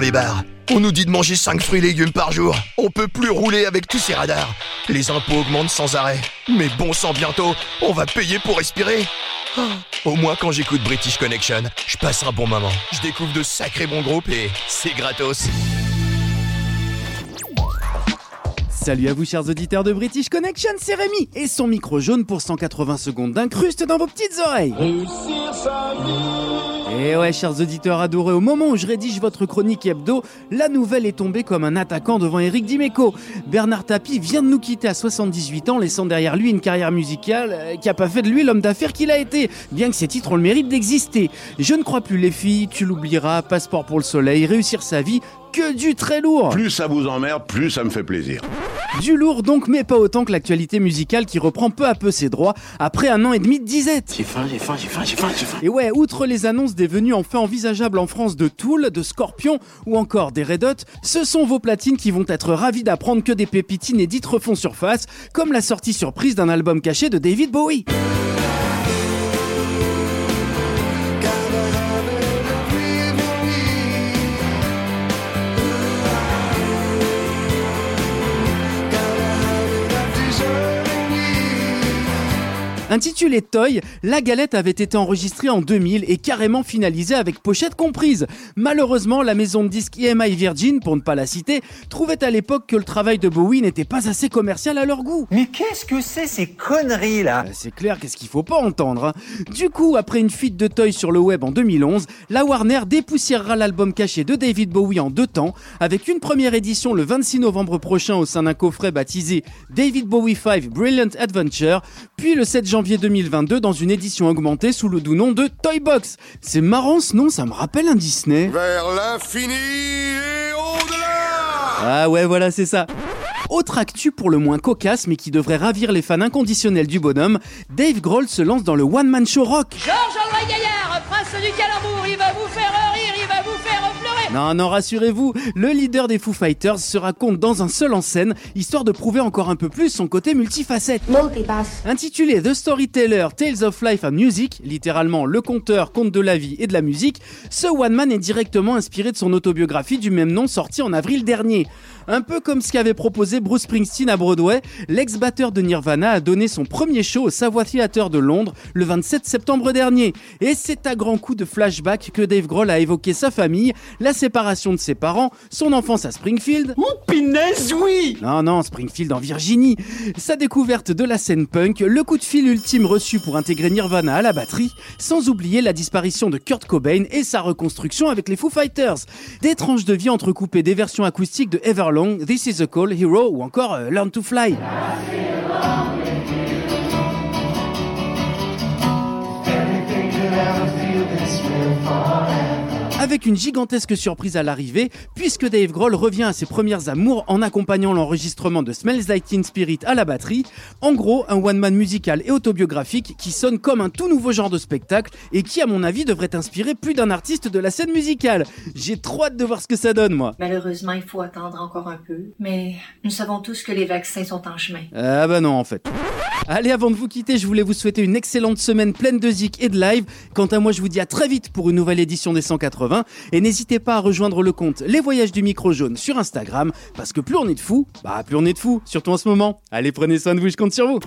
les bars. On nous dit de manger 5 fruits et légumes par jour. On peut plus rouler avec tous ces radars. Les impôts augmentent sans arrêt. Mais bon sang bientôt, on va payer pour respirer. Ah, Au moins quand j'écoute British Connection, je passe un bon moment. Je découvre de sacrés bons groupes et c'est gratos. Salut à vous chers auditeurs de British Connection, c'est Rémi et son micro jaune pour 180 secondes d'incruste dans vos petites oreilles. Et ouais chers auditeurs adorés, au moment où je rédige votre chronique hebdo, la nouvelle est tombée comme un attaquant devant Eric Dimeco. Bernard Tapie vient de nous quitter à 78 ans, laissant derrière lui une carrière musicale euh, qui a pas fait de lui l'homme d'affaires qu'il a été, bien que ses titres ont le mérite d'exister. Je ne crois plus les filles, tu l'oublieras, passeport pour le soleil, réussir sa vie, que du très lourd. Plus ça vous emmerde, plus ça me fait plaisir. Du lourd donc, mais pas autant que l'actualité musicale qui reprend peu à peu ses droits après un an et demi de disette. J'ai faim, j'ai faim, j'ai faim, j'ai faim, j'ai faim. Et ouais, outre les annonces des venues enfin envisageables en France de Tool, de Scorpion ou encore des Red Hot, ce sont vos platines qui vont être ravis d'apprendre que des pépites inédites refont surface, comme la sortie surprise d'un album caché de David Bowie. Intitulé Toy, la galette avait été enregistrée en 2000 et carrément finalisée avec pochette comprise. Malheureusement, la maison de disques EMI Virgin, pour ne pas la citer, trouvait à l'époque que le travail de Bowie n'était pas assez commercial à leur goût. Mais qu'est-ce que c'est ces conneries là? Euh, C'est clair, qu'est-ce qu'il faut pas entendre. hein. Du coup, après une fuite de Toy sur le web en 2011, la Warner dépoussiérera l'album caché de David Bowie en deux temps, avec une première édition le 26 novembre prochain au sein d'un coffret baptisé David Bowie 5 Brilliant Adventure, puis le 7 janvier 2022 dans une édition augmentée sous le doux nom de Toy Box. C'est marrant ce nom, ça me rappelle un Disney. Vers l'infini et au-delà Ah ouais, voilà, c'est ça. Autre actu pour le moins cocasse, mais qui devrait ravir les fans inconditionnels du bonhomme, Dave Grohl se lance dans le one-man show rock. Georges-Henri Gaillard, prince du calembour, il va vous faire Non, non, rassurez-vous, le leader des Foo Fighters se raconte dans un seul en scène, histoire de prouver encore un peu plus son côté multifacette. Intitulé The Storyteller Tales of Life and Music, littéralement le conteur, conte de la vie et de la musique, ce one man est directement inspiré de son autobiographie du même nom sortie en avril dernier. Un peu comme ce qu'avait proposé Bruce Springsteen à Broadway, l'ex-batteur de Nirvana a donné son premier show au Savoy Theatre de Londres le 27 septembre dernier. Et c'est à grands coups de flashback que Dave Grohl a évoqué sa famille, la séparation de ses parents, son enfance à Springfield. Oh pinaise, oui Non, non, Springfield en Virginie. Sa découverte de la scène punk, le coup de fil ultime reçu pour intégrer Nirvana à la batterie, sans oublier la disparition de Kurt Cobain et sa reconstruction avec les Foo Fighters. Des tranches de vie entrecoupées des versions acoustiques de Everlong, This Is a Call, Hero ou encore euh, Learn to Fly. Avec une gigantesque surprise à l'arrivée, puisque Dave Grohl revient à ses premières amours en accompagnant l'enregistrement de Smells Like Teen Spirit à la batterie. En gros, un one-man musical et autobiographique qui sonne comme un tout nouveau genre de spectacle et qui, à mon avis, devrait inspirer plus d'un artiste de la scène musicale. J'ai trop hâte de voir ce que ça donne, moi. Malheureusement, il faut attendre encore un peu, mais nous savons tous que les vaccins sont en chemin. Ah bah non en fait. Allez avant de vous quitter, je voulais vous souhaiter une excellente semaine pleine de zik et de live. Quant à moi, je vous dis à très vite pour une nouvelle édition des 180 et n'hésitez pas à rejoindre le compte Les Voyages du Micro Jaune sur Instagram parce que plus on est de fous, bah plus on est de fous, surtout en ce moment. Allez prenez soin de vous, je compte sur vous.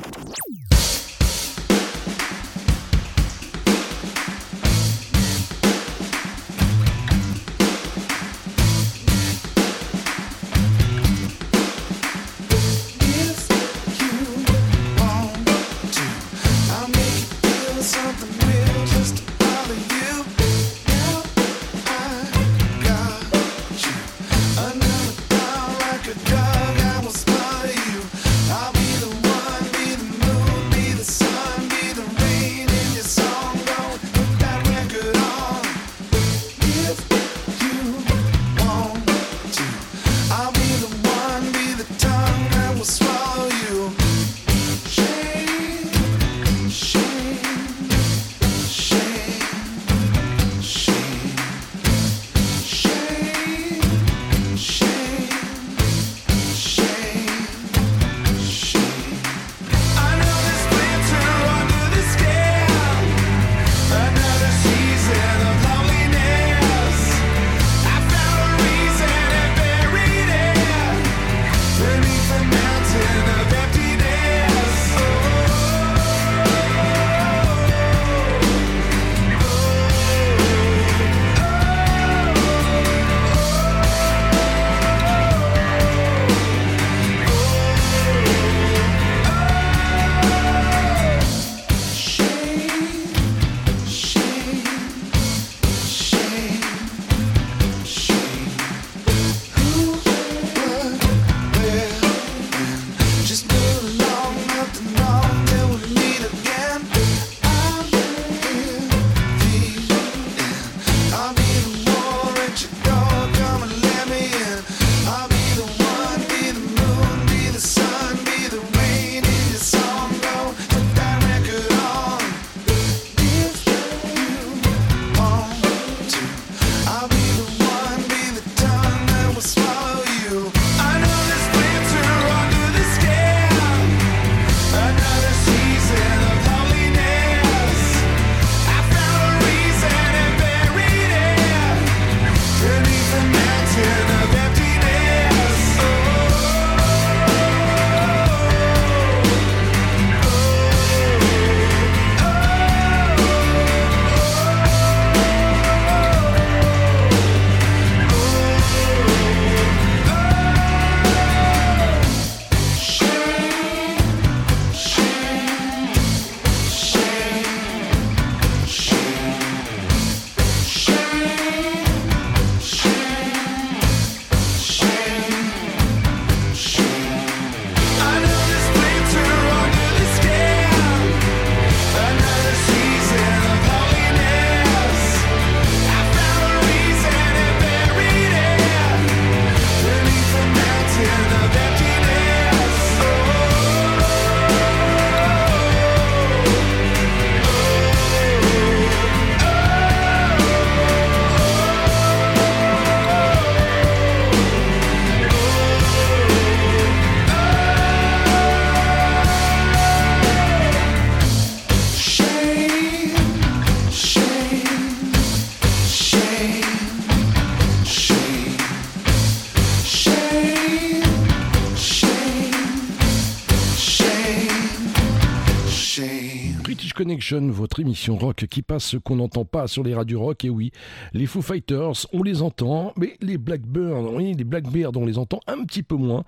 Votre émission rock qui passe ce qu'on n'entend pas sur les radios rock. Et oui, les Foo Fighters, on les entend, mais les Blackbirds, oui, les Blackbeard, on les entend un petit peu moins.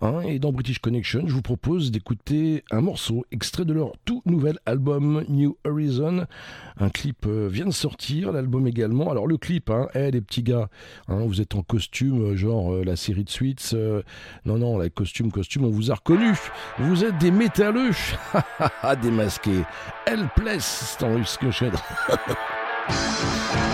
hein. Et dans British Connection, je vous propose d'écouter un morceau extrait de leur tout nouvel album New Horizon. Un clip euh, vient de sortir, l'album également. Alors le clip, hein, eh, les petits gars, hein, vous êtes en costume, euh, genre euh, la série de Suits. euh, non, non, la costume, costume, on vous a reconnu. Vous êtes des métalleux, démasqués. Helpless, dans le alle husker skjedde.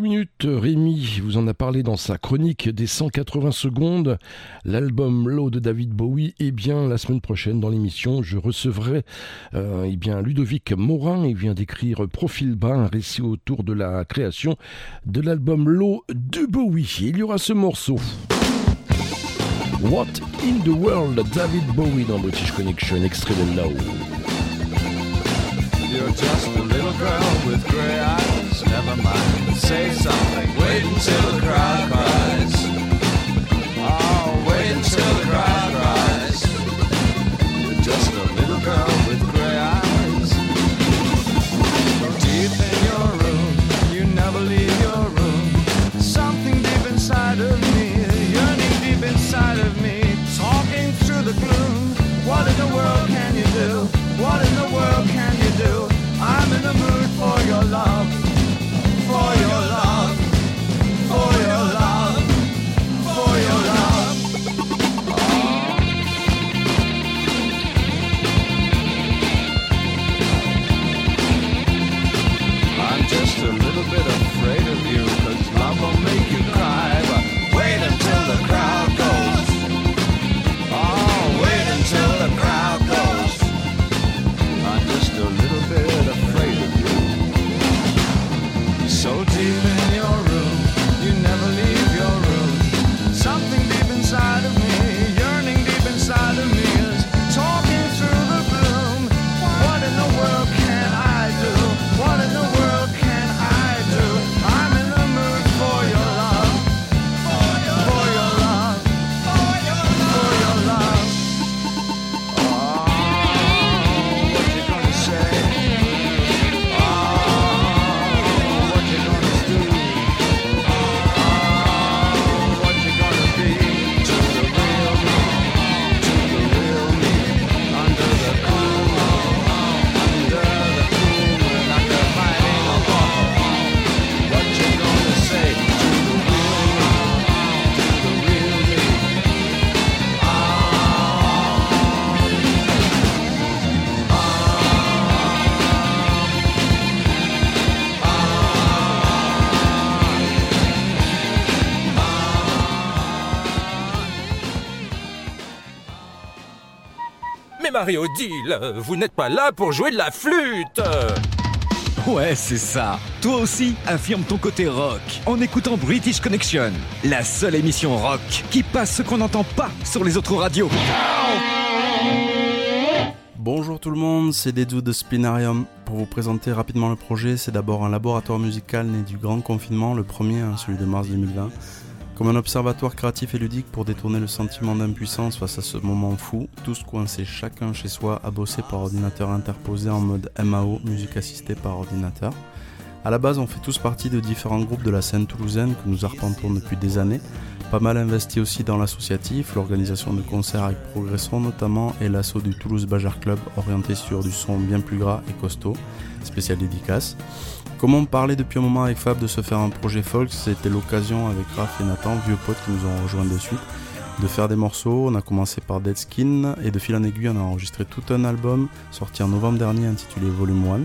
minutes, Rémi vous en a parlé dans sa chronique des 180 secondes. L'album Low de David Bowie. Eh bien, la semaine prochaine, dans l'émission, je recevrai euh, eh bien, Ludovic Morin. Il vient d'écrire Profil bas, un récit autour de la création de l'album Low de Bowie. Il y aura ce morceau. What in the World, David Bowie dans British Connection, extrait de Now. You're just a little girl with gray eyes. Never mind, say something. Wait until the crowd cries. Oh, wait until the crowd cries. You're just a little girl with gray eyes. Deep in your room, you never leave your room. Something deep inside of me, yearning deep inside of me, talking through the gloom. What in the world can Mais Mario, dis-le, vous n'êtes pas là pour jouer de la flûte Ouais, c'est ça. Toi aussi, affirme ton côté rock en écoutant British Connection, la seule émission rock qui passe ce qu'on n'entend pas sur les autres radios. Bonjour tout le monde, c'est Dedu de Spinarium. Pour vous présenter rapidement le projet, c'est d'abord un laboratoire musical né du grand confinement, le premier, hein, celui de mars 2020, comme un observatoire créatif et ludique pour détourner le sentiment d'impuissance face à ce moment fou, tous coincés chacun chez soi à bosser par ordinateur interposé en mode MAO, musique assistée par ordinateur. A la base, on fait tous partie de différents groupes de la scène toulousaine que nous arpentons depuis des années. Pas mal investi aussi dans l'associatif, l'organisation de concerts avec Progression notamment et l'assaut du Toulouse Bajar Club orienté sur du son bien plus gras et costaud, spécial dédicace. Comme on parlait depuis un moment avec Fab de se faire un projet folk, c'était l'occasion avec Raph et Nathan, vieux potes qui nous ont rejoints de suite, de faire des morceaux. On a commencé par Dead Skin et de fil en aiguille, on a enregistré tout un album sorti en novembre dernier intitulé Volume 1.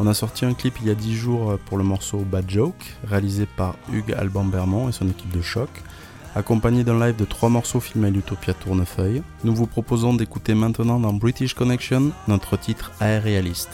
On a sorti un clip il y a 10 jours pour le morceau Bad Joke, réalisé par Hugues Alban Bermond et son équipe de choc, accompagné d'un live de trois morceaux filmés à l'Utopia Tournefeuille. Nous vous proposons d'écouter maintenant dans British Connection notre titre Aéréaliste.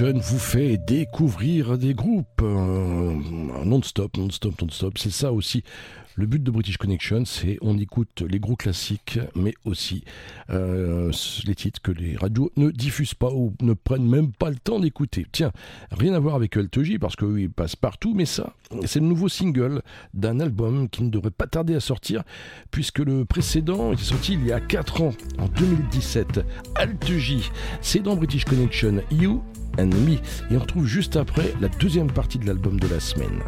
Vous fait découvrir des groupes euh, non-stop, non-stop, non-stop. C'est ça aussi. Le but de British Connection, c'est on écoute les gros classiques, mais aussi euh, les titres que les radios ne diffusent pas ou ne prennent même pas le temps d'écouter. Tiens, rien à voir avec LTJ parce qu'il passe partout, mais ça, c'est le nouveau single d'un album qui ne devrait pas tarder à sortir, puisque le précédent était sorti il y a 4 ans, en 2017. Alt J, c'est dans British Connection, You and Me. Et on retrouve juste après la deuxième partie de l'album de la semaine.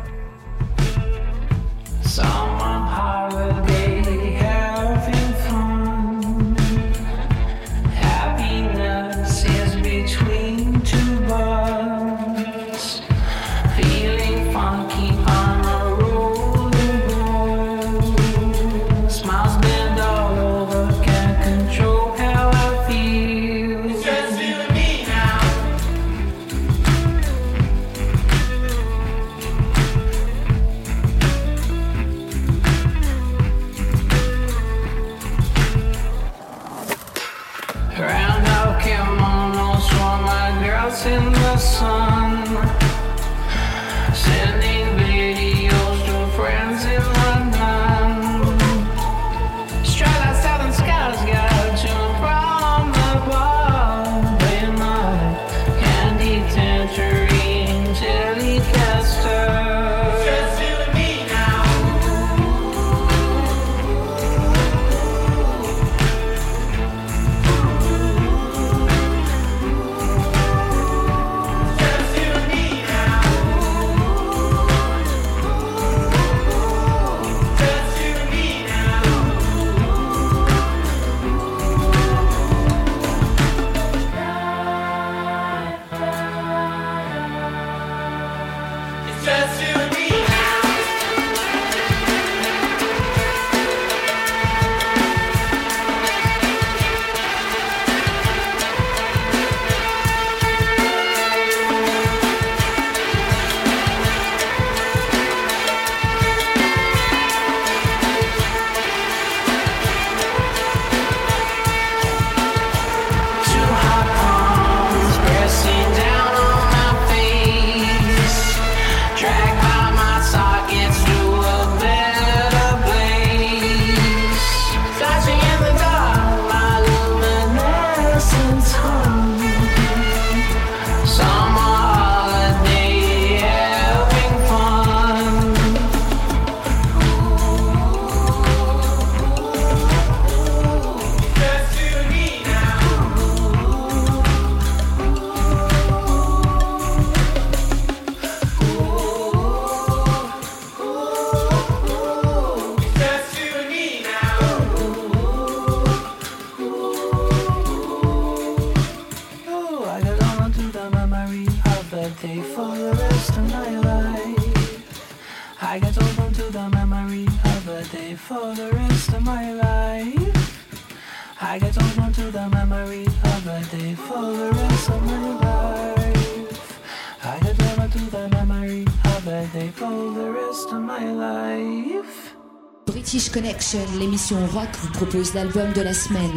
L'émission rock, vous propose l'album de la semaine.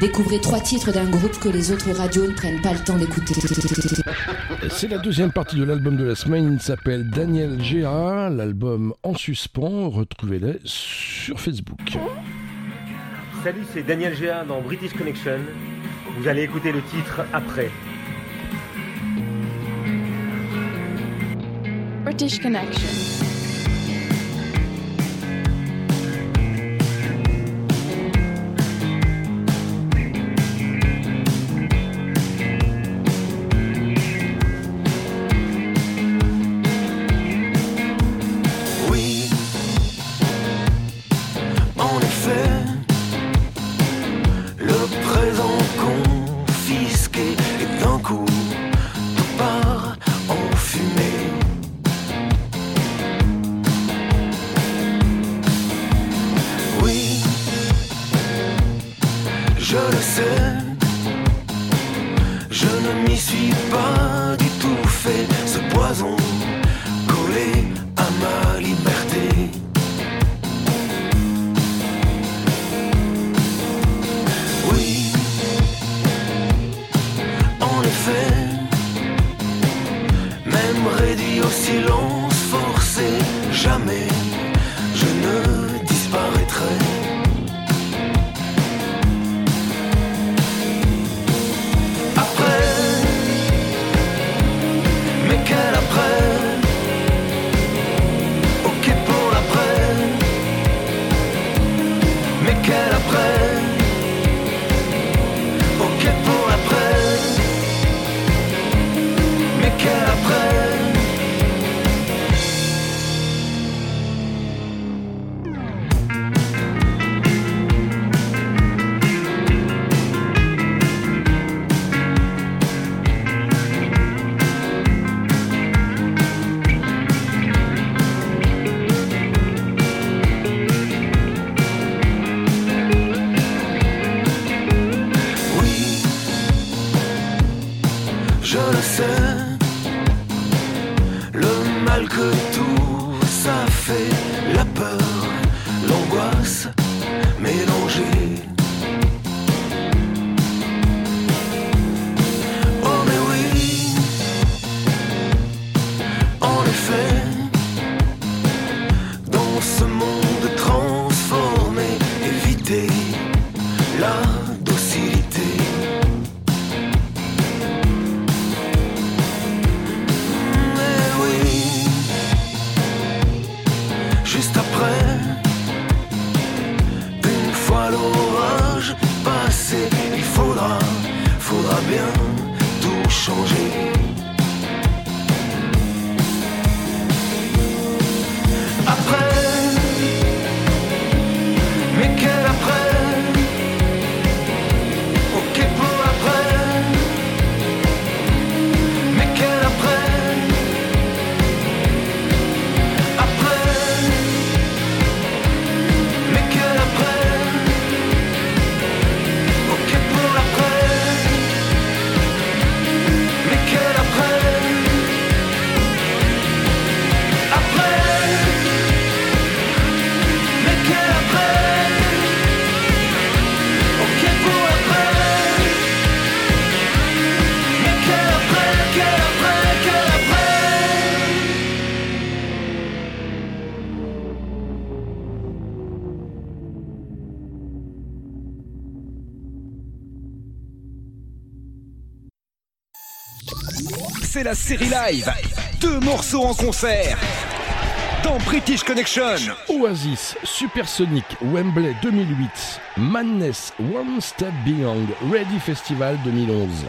Découvrez trois titres d'un groupe que les autres radios ne prennent pas le temps d'écouter. C'est la deuxième partie de l'album de la semaine. Il s'appelle Daniel Géa, l'album En suspens. Retrouvez-le sur Facebook. Salut, c'est Daniel Géa dans British Connection. Vous allez écouter le titre après. British Connection. 爱总 série live. Deux morceaux en concert. Dans British Connection. Oasis, Supersonic, Wembley 2008, Madness, One Step Beyond, Ready Festival 2011.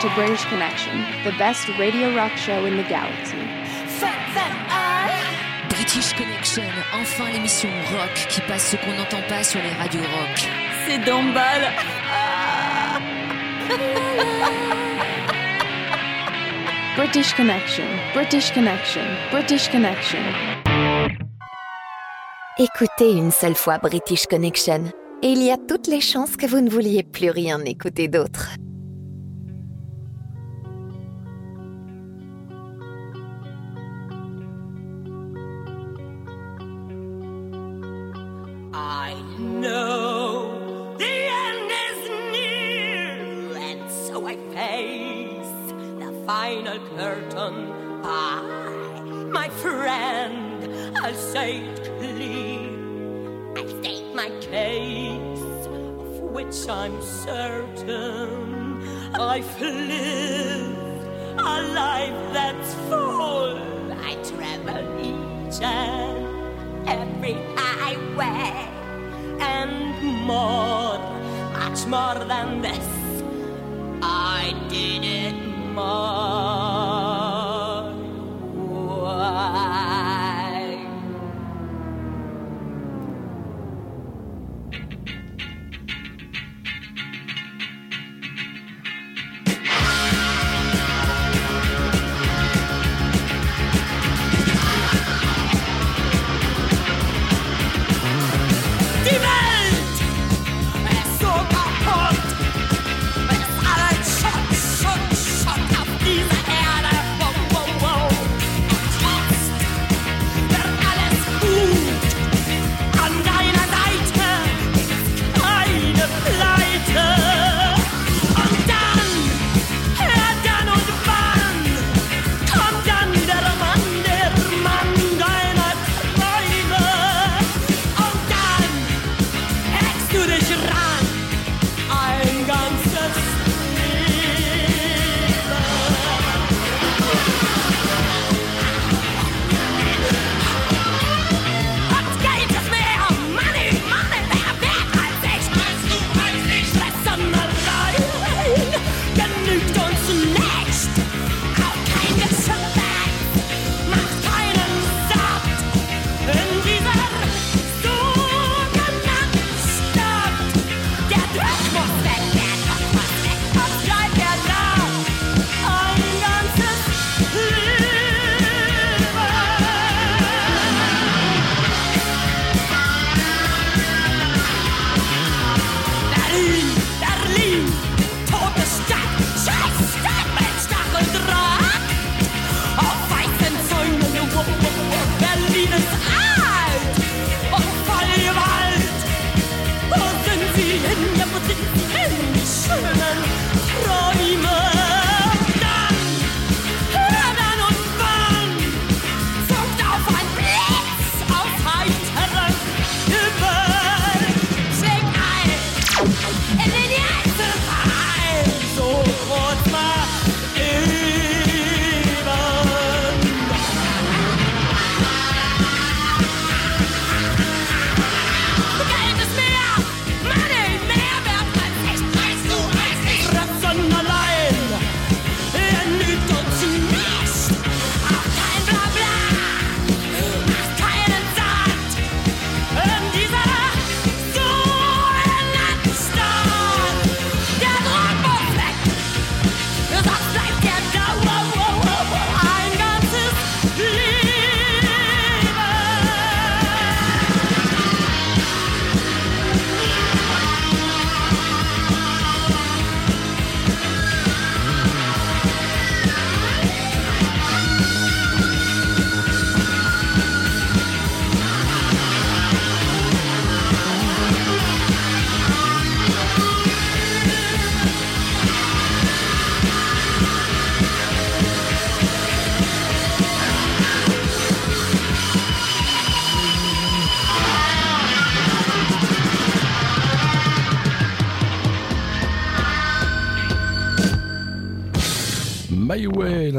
to British Connection, the best radio rock show in the galaxy. British Connection, enfin l'émission rock qui passe ce qu'on n'entend pas sur les radios rock. C'est Dombal. British Connection, British Connection, British Connection. Écoutez une seule fois British Connection et il y a toutes les chances que vous ne vouliez plus rien écouter d'autre.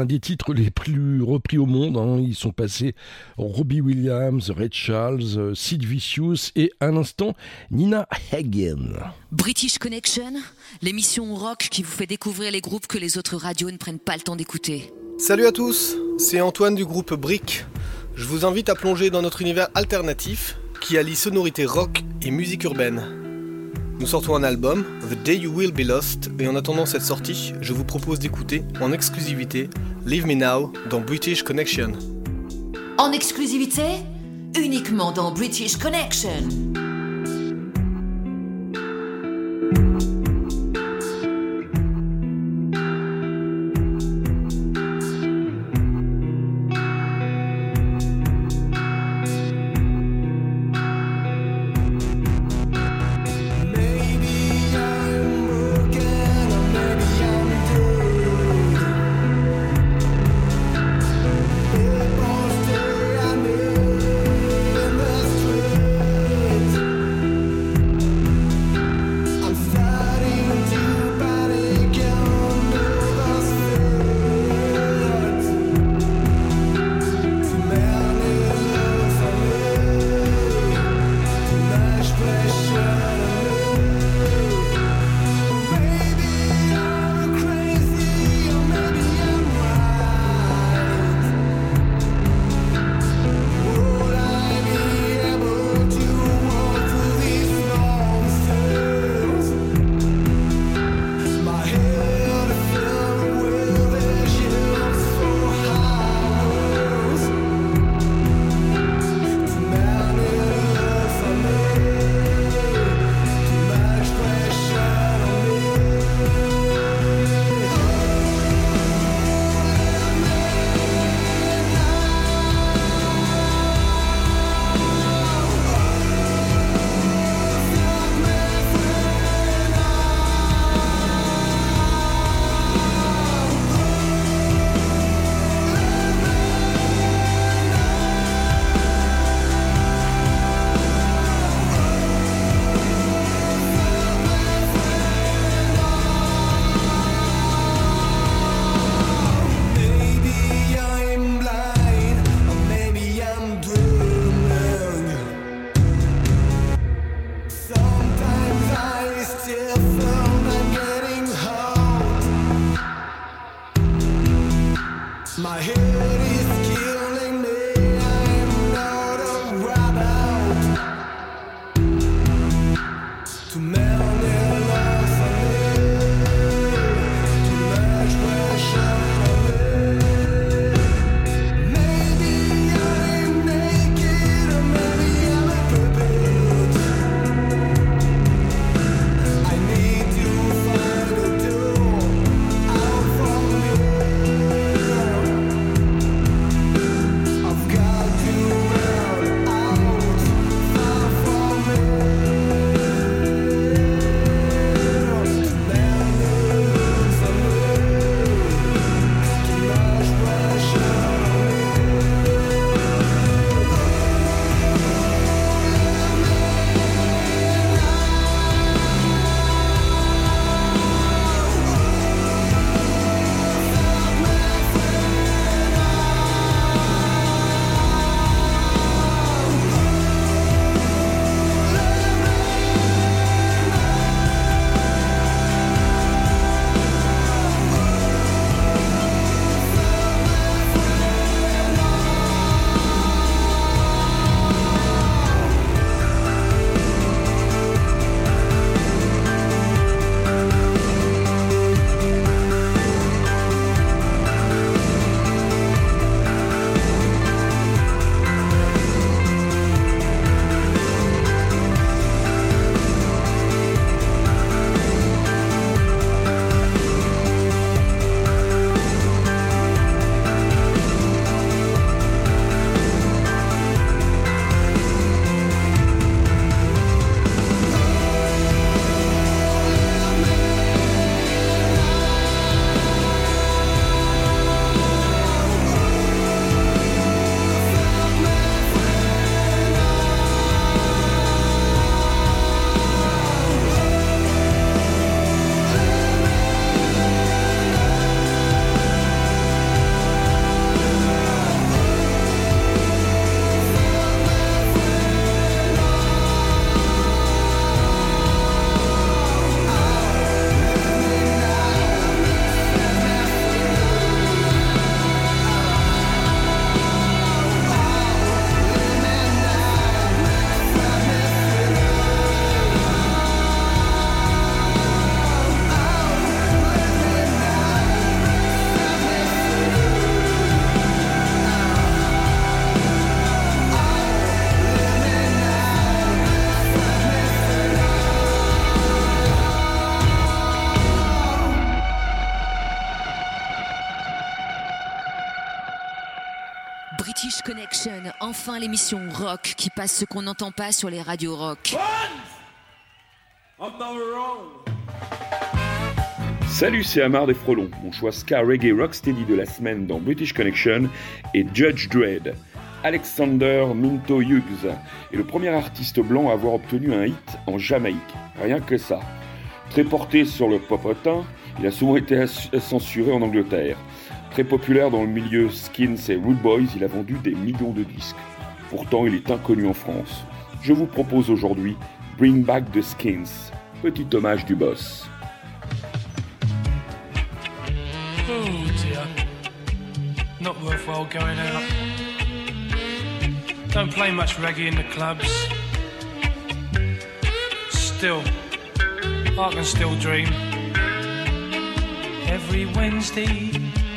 Des titres les plus repris au monde. hein. Ils sont passés Robbie Williams, Ray Charles, euh, Sid Vicious et à l'instant Nina Hagen. British Connection, l'émission rock qui vous fait découvrir les groupes que les autres radios ne prennent pas le temps d'écouter. Salut à tous, c'est Antoine du groupe Brick. Je vous invite à plonger dans notre univers alternatif qui allie sonorité rock et musique urbaine. Nous sortons un album, The Day You Will Be Lost, et en attendant cette sortie, je vous propose d'écouter en exclusivité Leave Me Now dans British Connection. En exclusivité, uniquement dans British Connection. Enfin l'émission rock qui passe ce qu'on n'entend pas sur les radios rock. Salut, c'est Amar des Frelons. Mon choix ska reggae rocksteady de la semaine dans British Connection est Judge Dredd. Alexander Minto Hughes est le premier artiste blanc à avoir obtenu un hit en Jamaïque. Rien que ça. Très porté sur le popotin, il a souvent été censuré en Angleterre. Très populaire dans le milieu Skins et Rude Boys, il a vendu des millions de disques. Pourtant, il est inconnu en France. Je vous propose aujourd'hui Bring Back the Skins, petit hommage du boss. Oh. Not worthwhile going out. Don't play much reggae in the clubs. Still, I can still dream. Every Wednesday,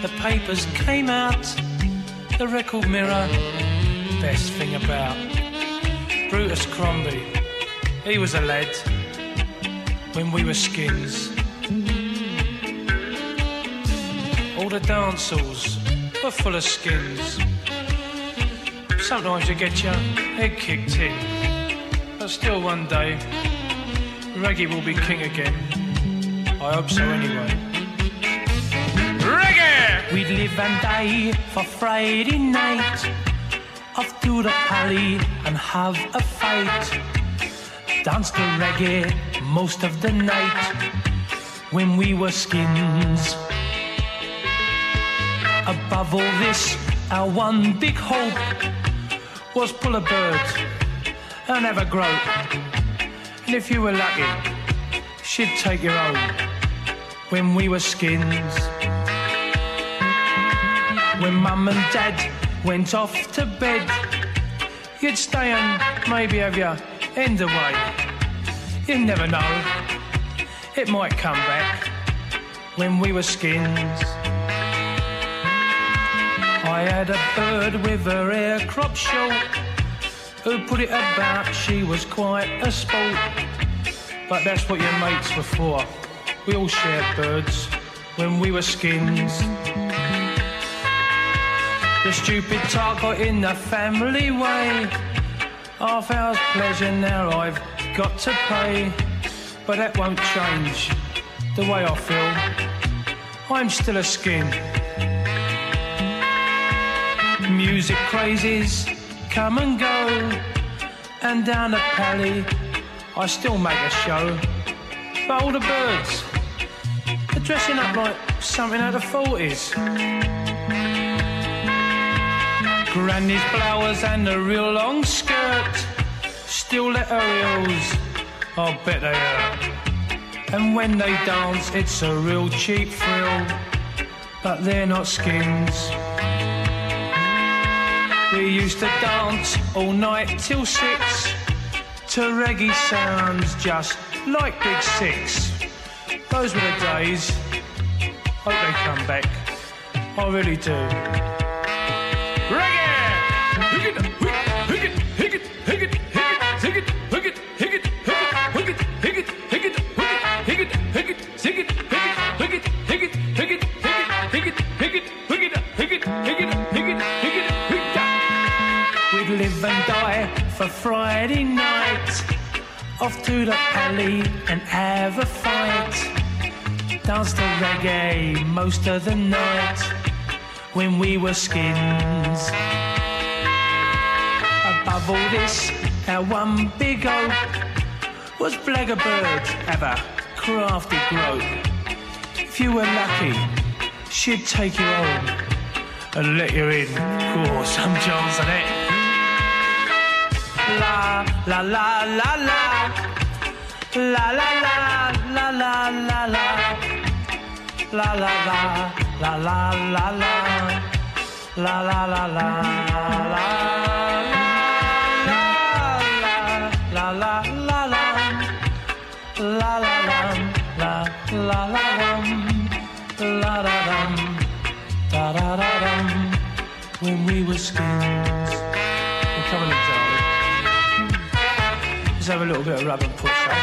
the papers came out. The record mirror, best thing about. Brutus Crombie, he was a lad when we were skins. All the dance halls were full of skins. Sometimes you get your head kicked in, but still one day, reggae will be king again. I hope so anyway. We'd live and die for Friday night, off to the pally and have a fight. Dance to reggae most of the night when we were skins. Above all this, our one big hope was pull a bird and have a grope. And if you were lucky, she'd take your own when we were skins. When mum and dad went off to bed, you'd stay and maybe have your end away. You never know, it might come back when we were skins. I had a bird with her hair crop short who put it about she was quite a sport. But that's what your mates were for. We all shared birds when we were skins. The stupid talk got in the family way. Half hour's pleasure now I've got to pay. But that won't change the way I feel. I'm still a skin. Music crazes come and go, and down the pally I still make a show. But all the birds are dressing up like something out of the 40s. Granny's flowers and a real long skirt, still let her heels, I'll bet they hurt. And when they dance, it's a real cheap thrill, but they're not skins. We used to dance all night till six to reggae sounds just like Big Six. Those were the days. Hope they come back. I really do. Most of the night. When we were skins. Above all this, our one big hope was Blaggerbird a crafty grope. If you were lucky, she'd take you home and let you in. Cool, some Jones on it. La la La la la la la la la La la la la la la la La la la la la La la we were skins. Darling. Let's have a little bit of rub and push up.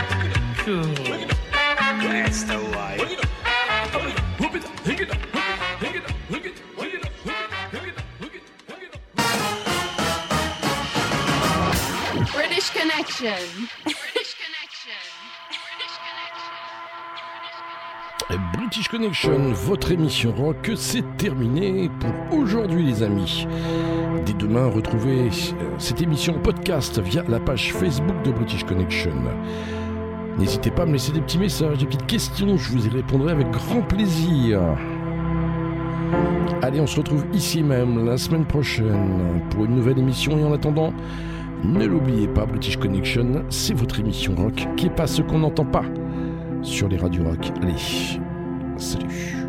That's the way. British Connection. British Connection, votre émission rock, c'est terminé pour aujourd'hui les amis. Dès demain, retrouvez euh, cette émission podcast via la page Facebook de British Connection. N'hésitez pas à me laisser des petits messages, des petites questions, je vous y répondrai avec grand plaisir. Allez, on se retrouve ici même la semaine prochaine pour une nouvelle émission et en attendant, ne l'oubliez pas, British Connection, c'est votre émission rock qui est pas ce qu'on n'entend pas sur les radios rock. Allez, salut.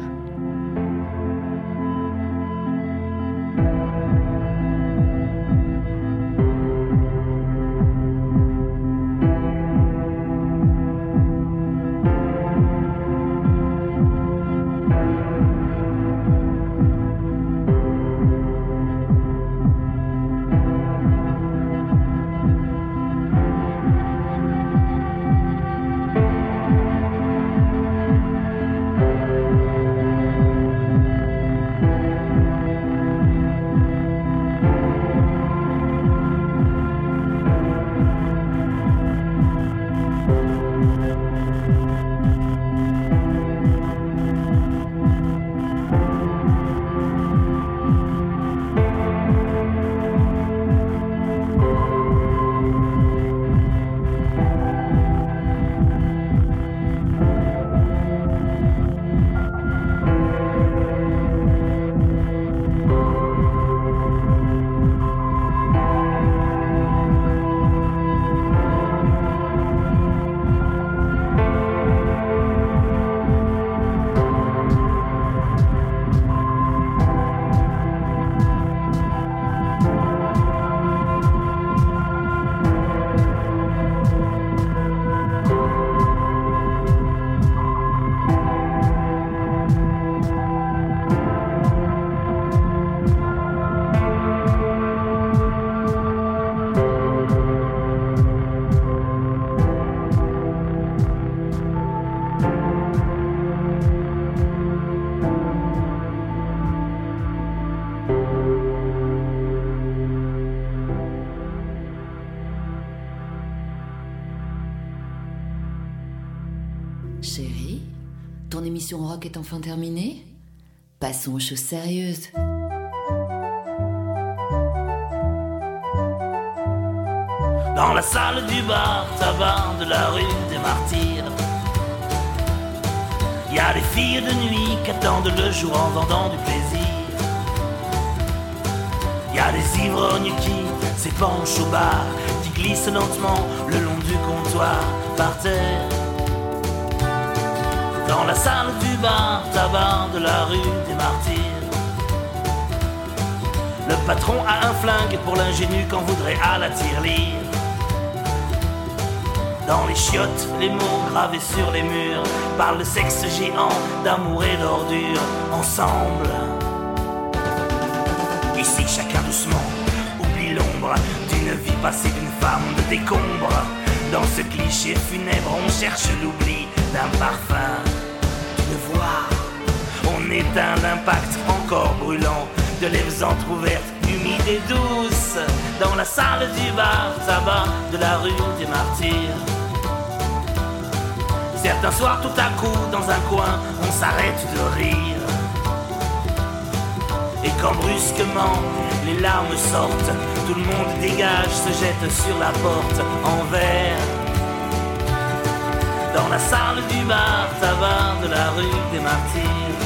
Enfin terminée Passons aux choses sérieuses. Dans la salle du bar tabac de la rue des Martyrs. Y a des filles de nuit qui attendent le jour en vendant du plaisir. Y a des ivrognes qui s'épanchent au bar, qui glissent lentement le long du comptoir par terre. Dans la salle du bar tabac de la rue des Martyrs. Le patron a un flingue pour l'ingénu qu'on voudrait à la tirelire. Dans les chiottes, les mots gravés sur les murs parlent de sexe géant, d'amour et d'ordure ensemble. Ici, chacun doucement oublie l'ombre d'une vie passée d'une femme de décombre. Dans ce cliché funèbre, on cherche l'oubli d'un parfum, voix. On éteint l'impact encore brûlant de lèvres entr'ouvertes, humides et douces, dans la salle du bar tabac de la rue des Martyrs. Certains soirs, tout à coup, dans un coin, on s'arrête de rire. Et quand brusquement les larmes sortent, tout le monde dégage, se jette sur la porte en verre. Dans la salle du bar tabac de la rue des Martyrs.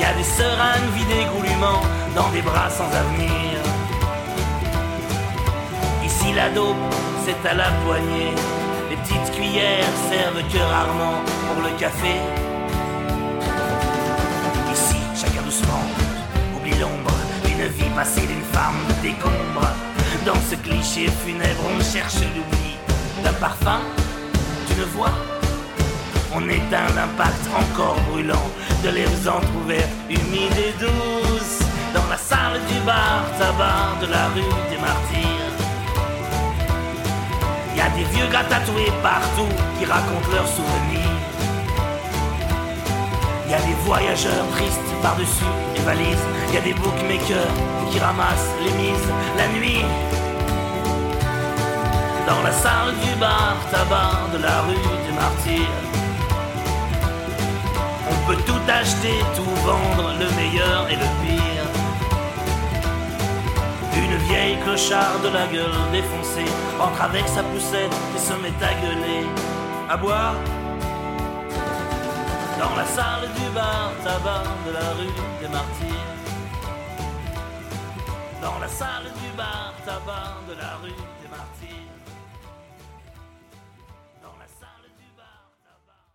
Y a des seringues vidées goulûment dans des bras sans avenir. Ici la dope, c'est à la poignée. Les petites cuillères servent que rarement pour le café. Ici, chacun doucement oublie l'ombre d'une vie passée d'une femme de décombre. Dans ce cliché funèbre, on cherche l'oubli d'un parfum, d'une voix. On éteint l'impact encore brûlant de lèvres entr'ouvertes, humides et douces. Dans la salle du bar tabac de la rue des Martyrs. Y a des vieux gars tatoués partout qui racontent leurs souvenirs. Y a des voyageurs tristes par-dessus les valises. Y a des bookmakers qui ramassent les mises la nuit. Dans la salle du bar tabac de la rue des Martyrs. On peut tout acheter, tout vendre, le meilleur et le pire. Une vieille clocharde de la gueule défoncée entre avec sa poussette et se met à gueuler, à boire. Dans la salle du bar tabac de la rue des Martyrs. Dans la salle du bar tabac de la rue des Martyrs.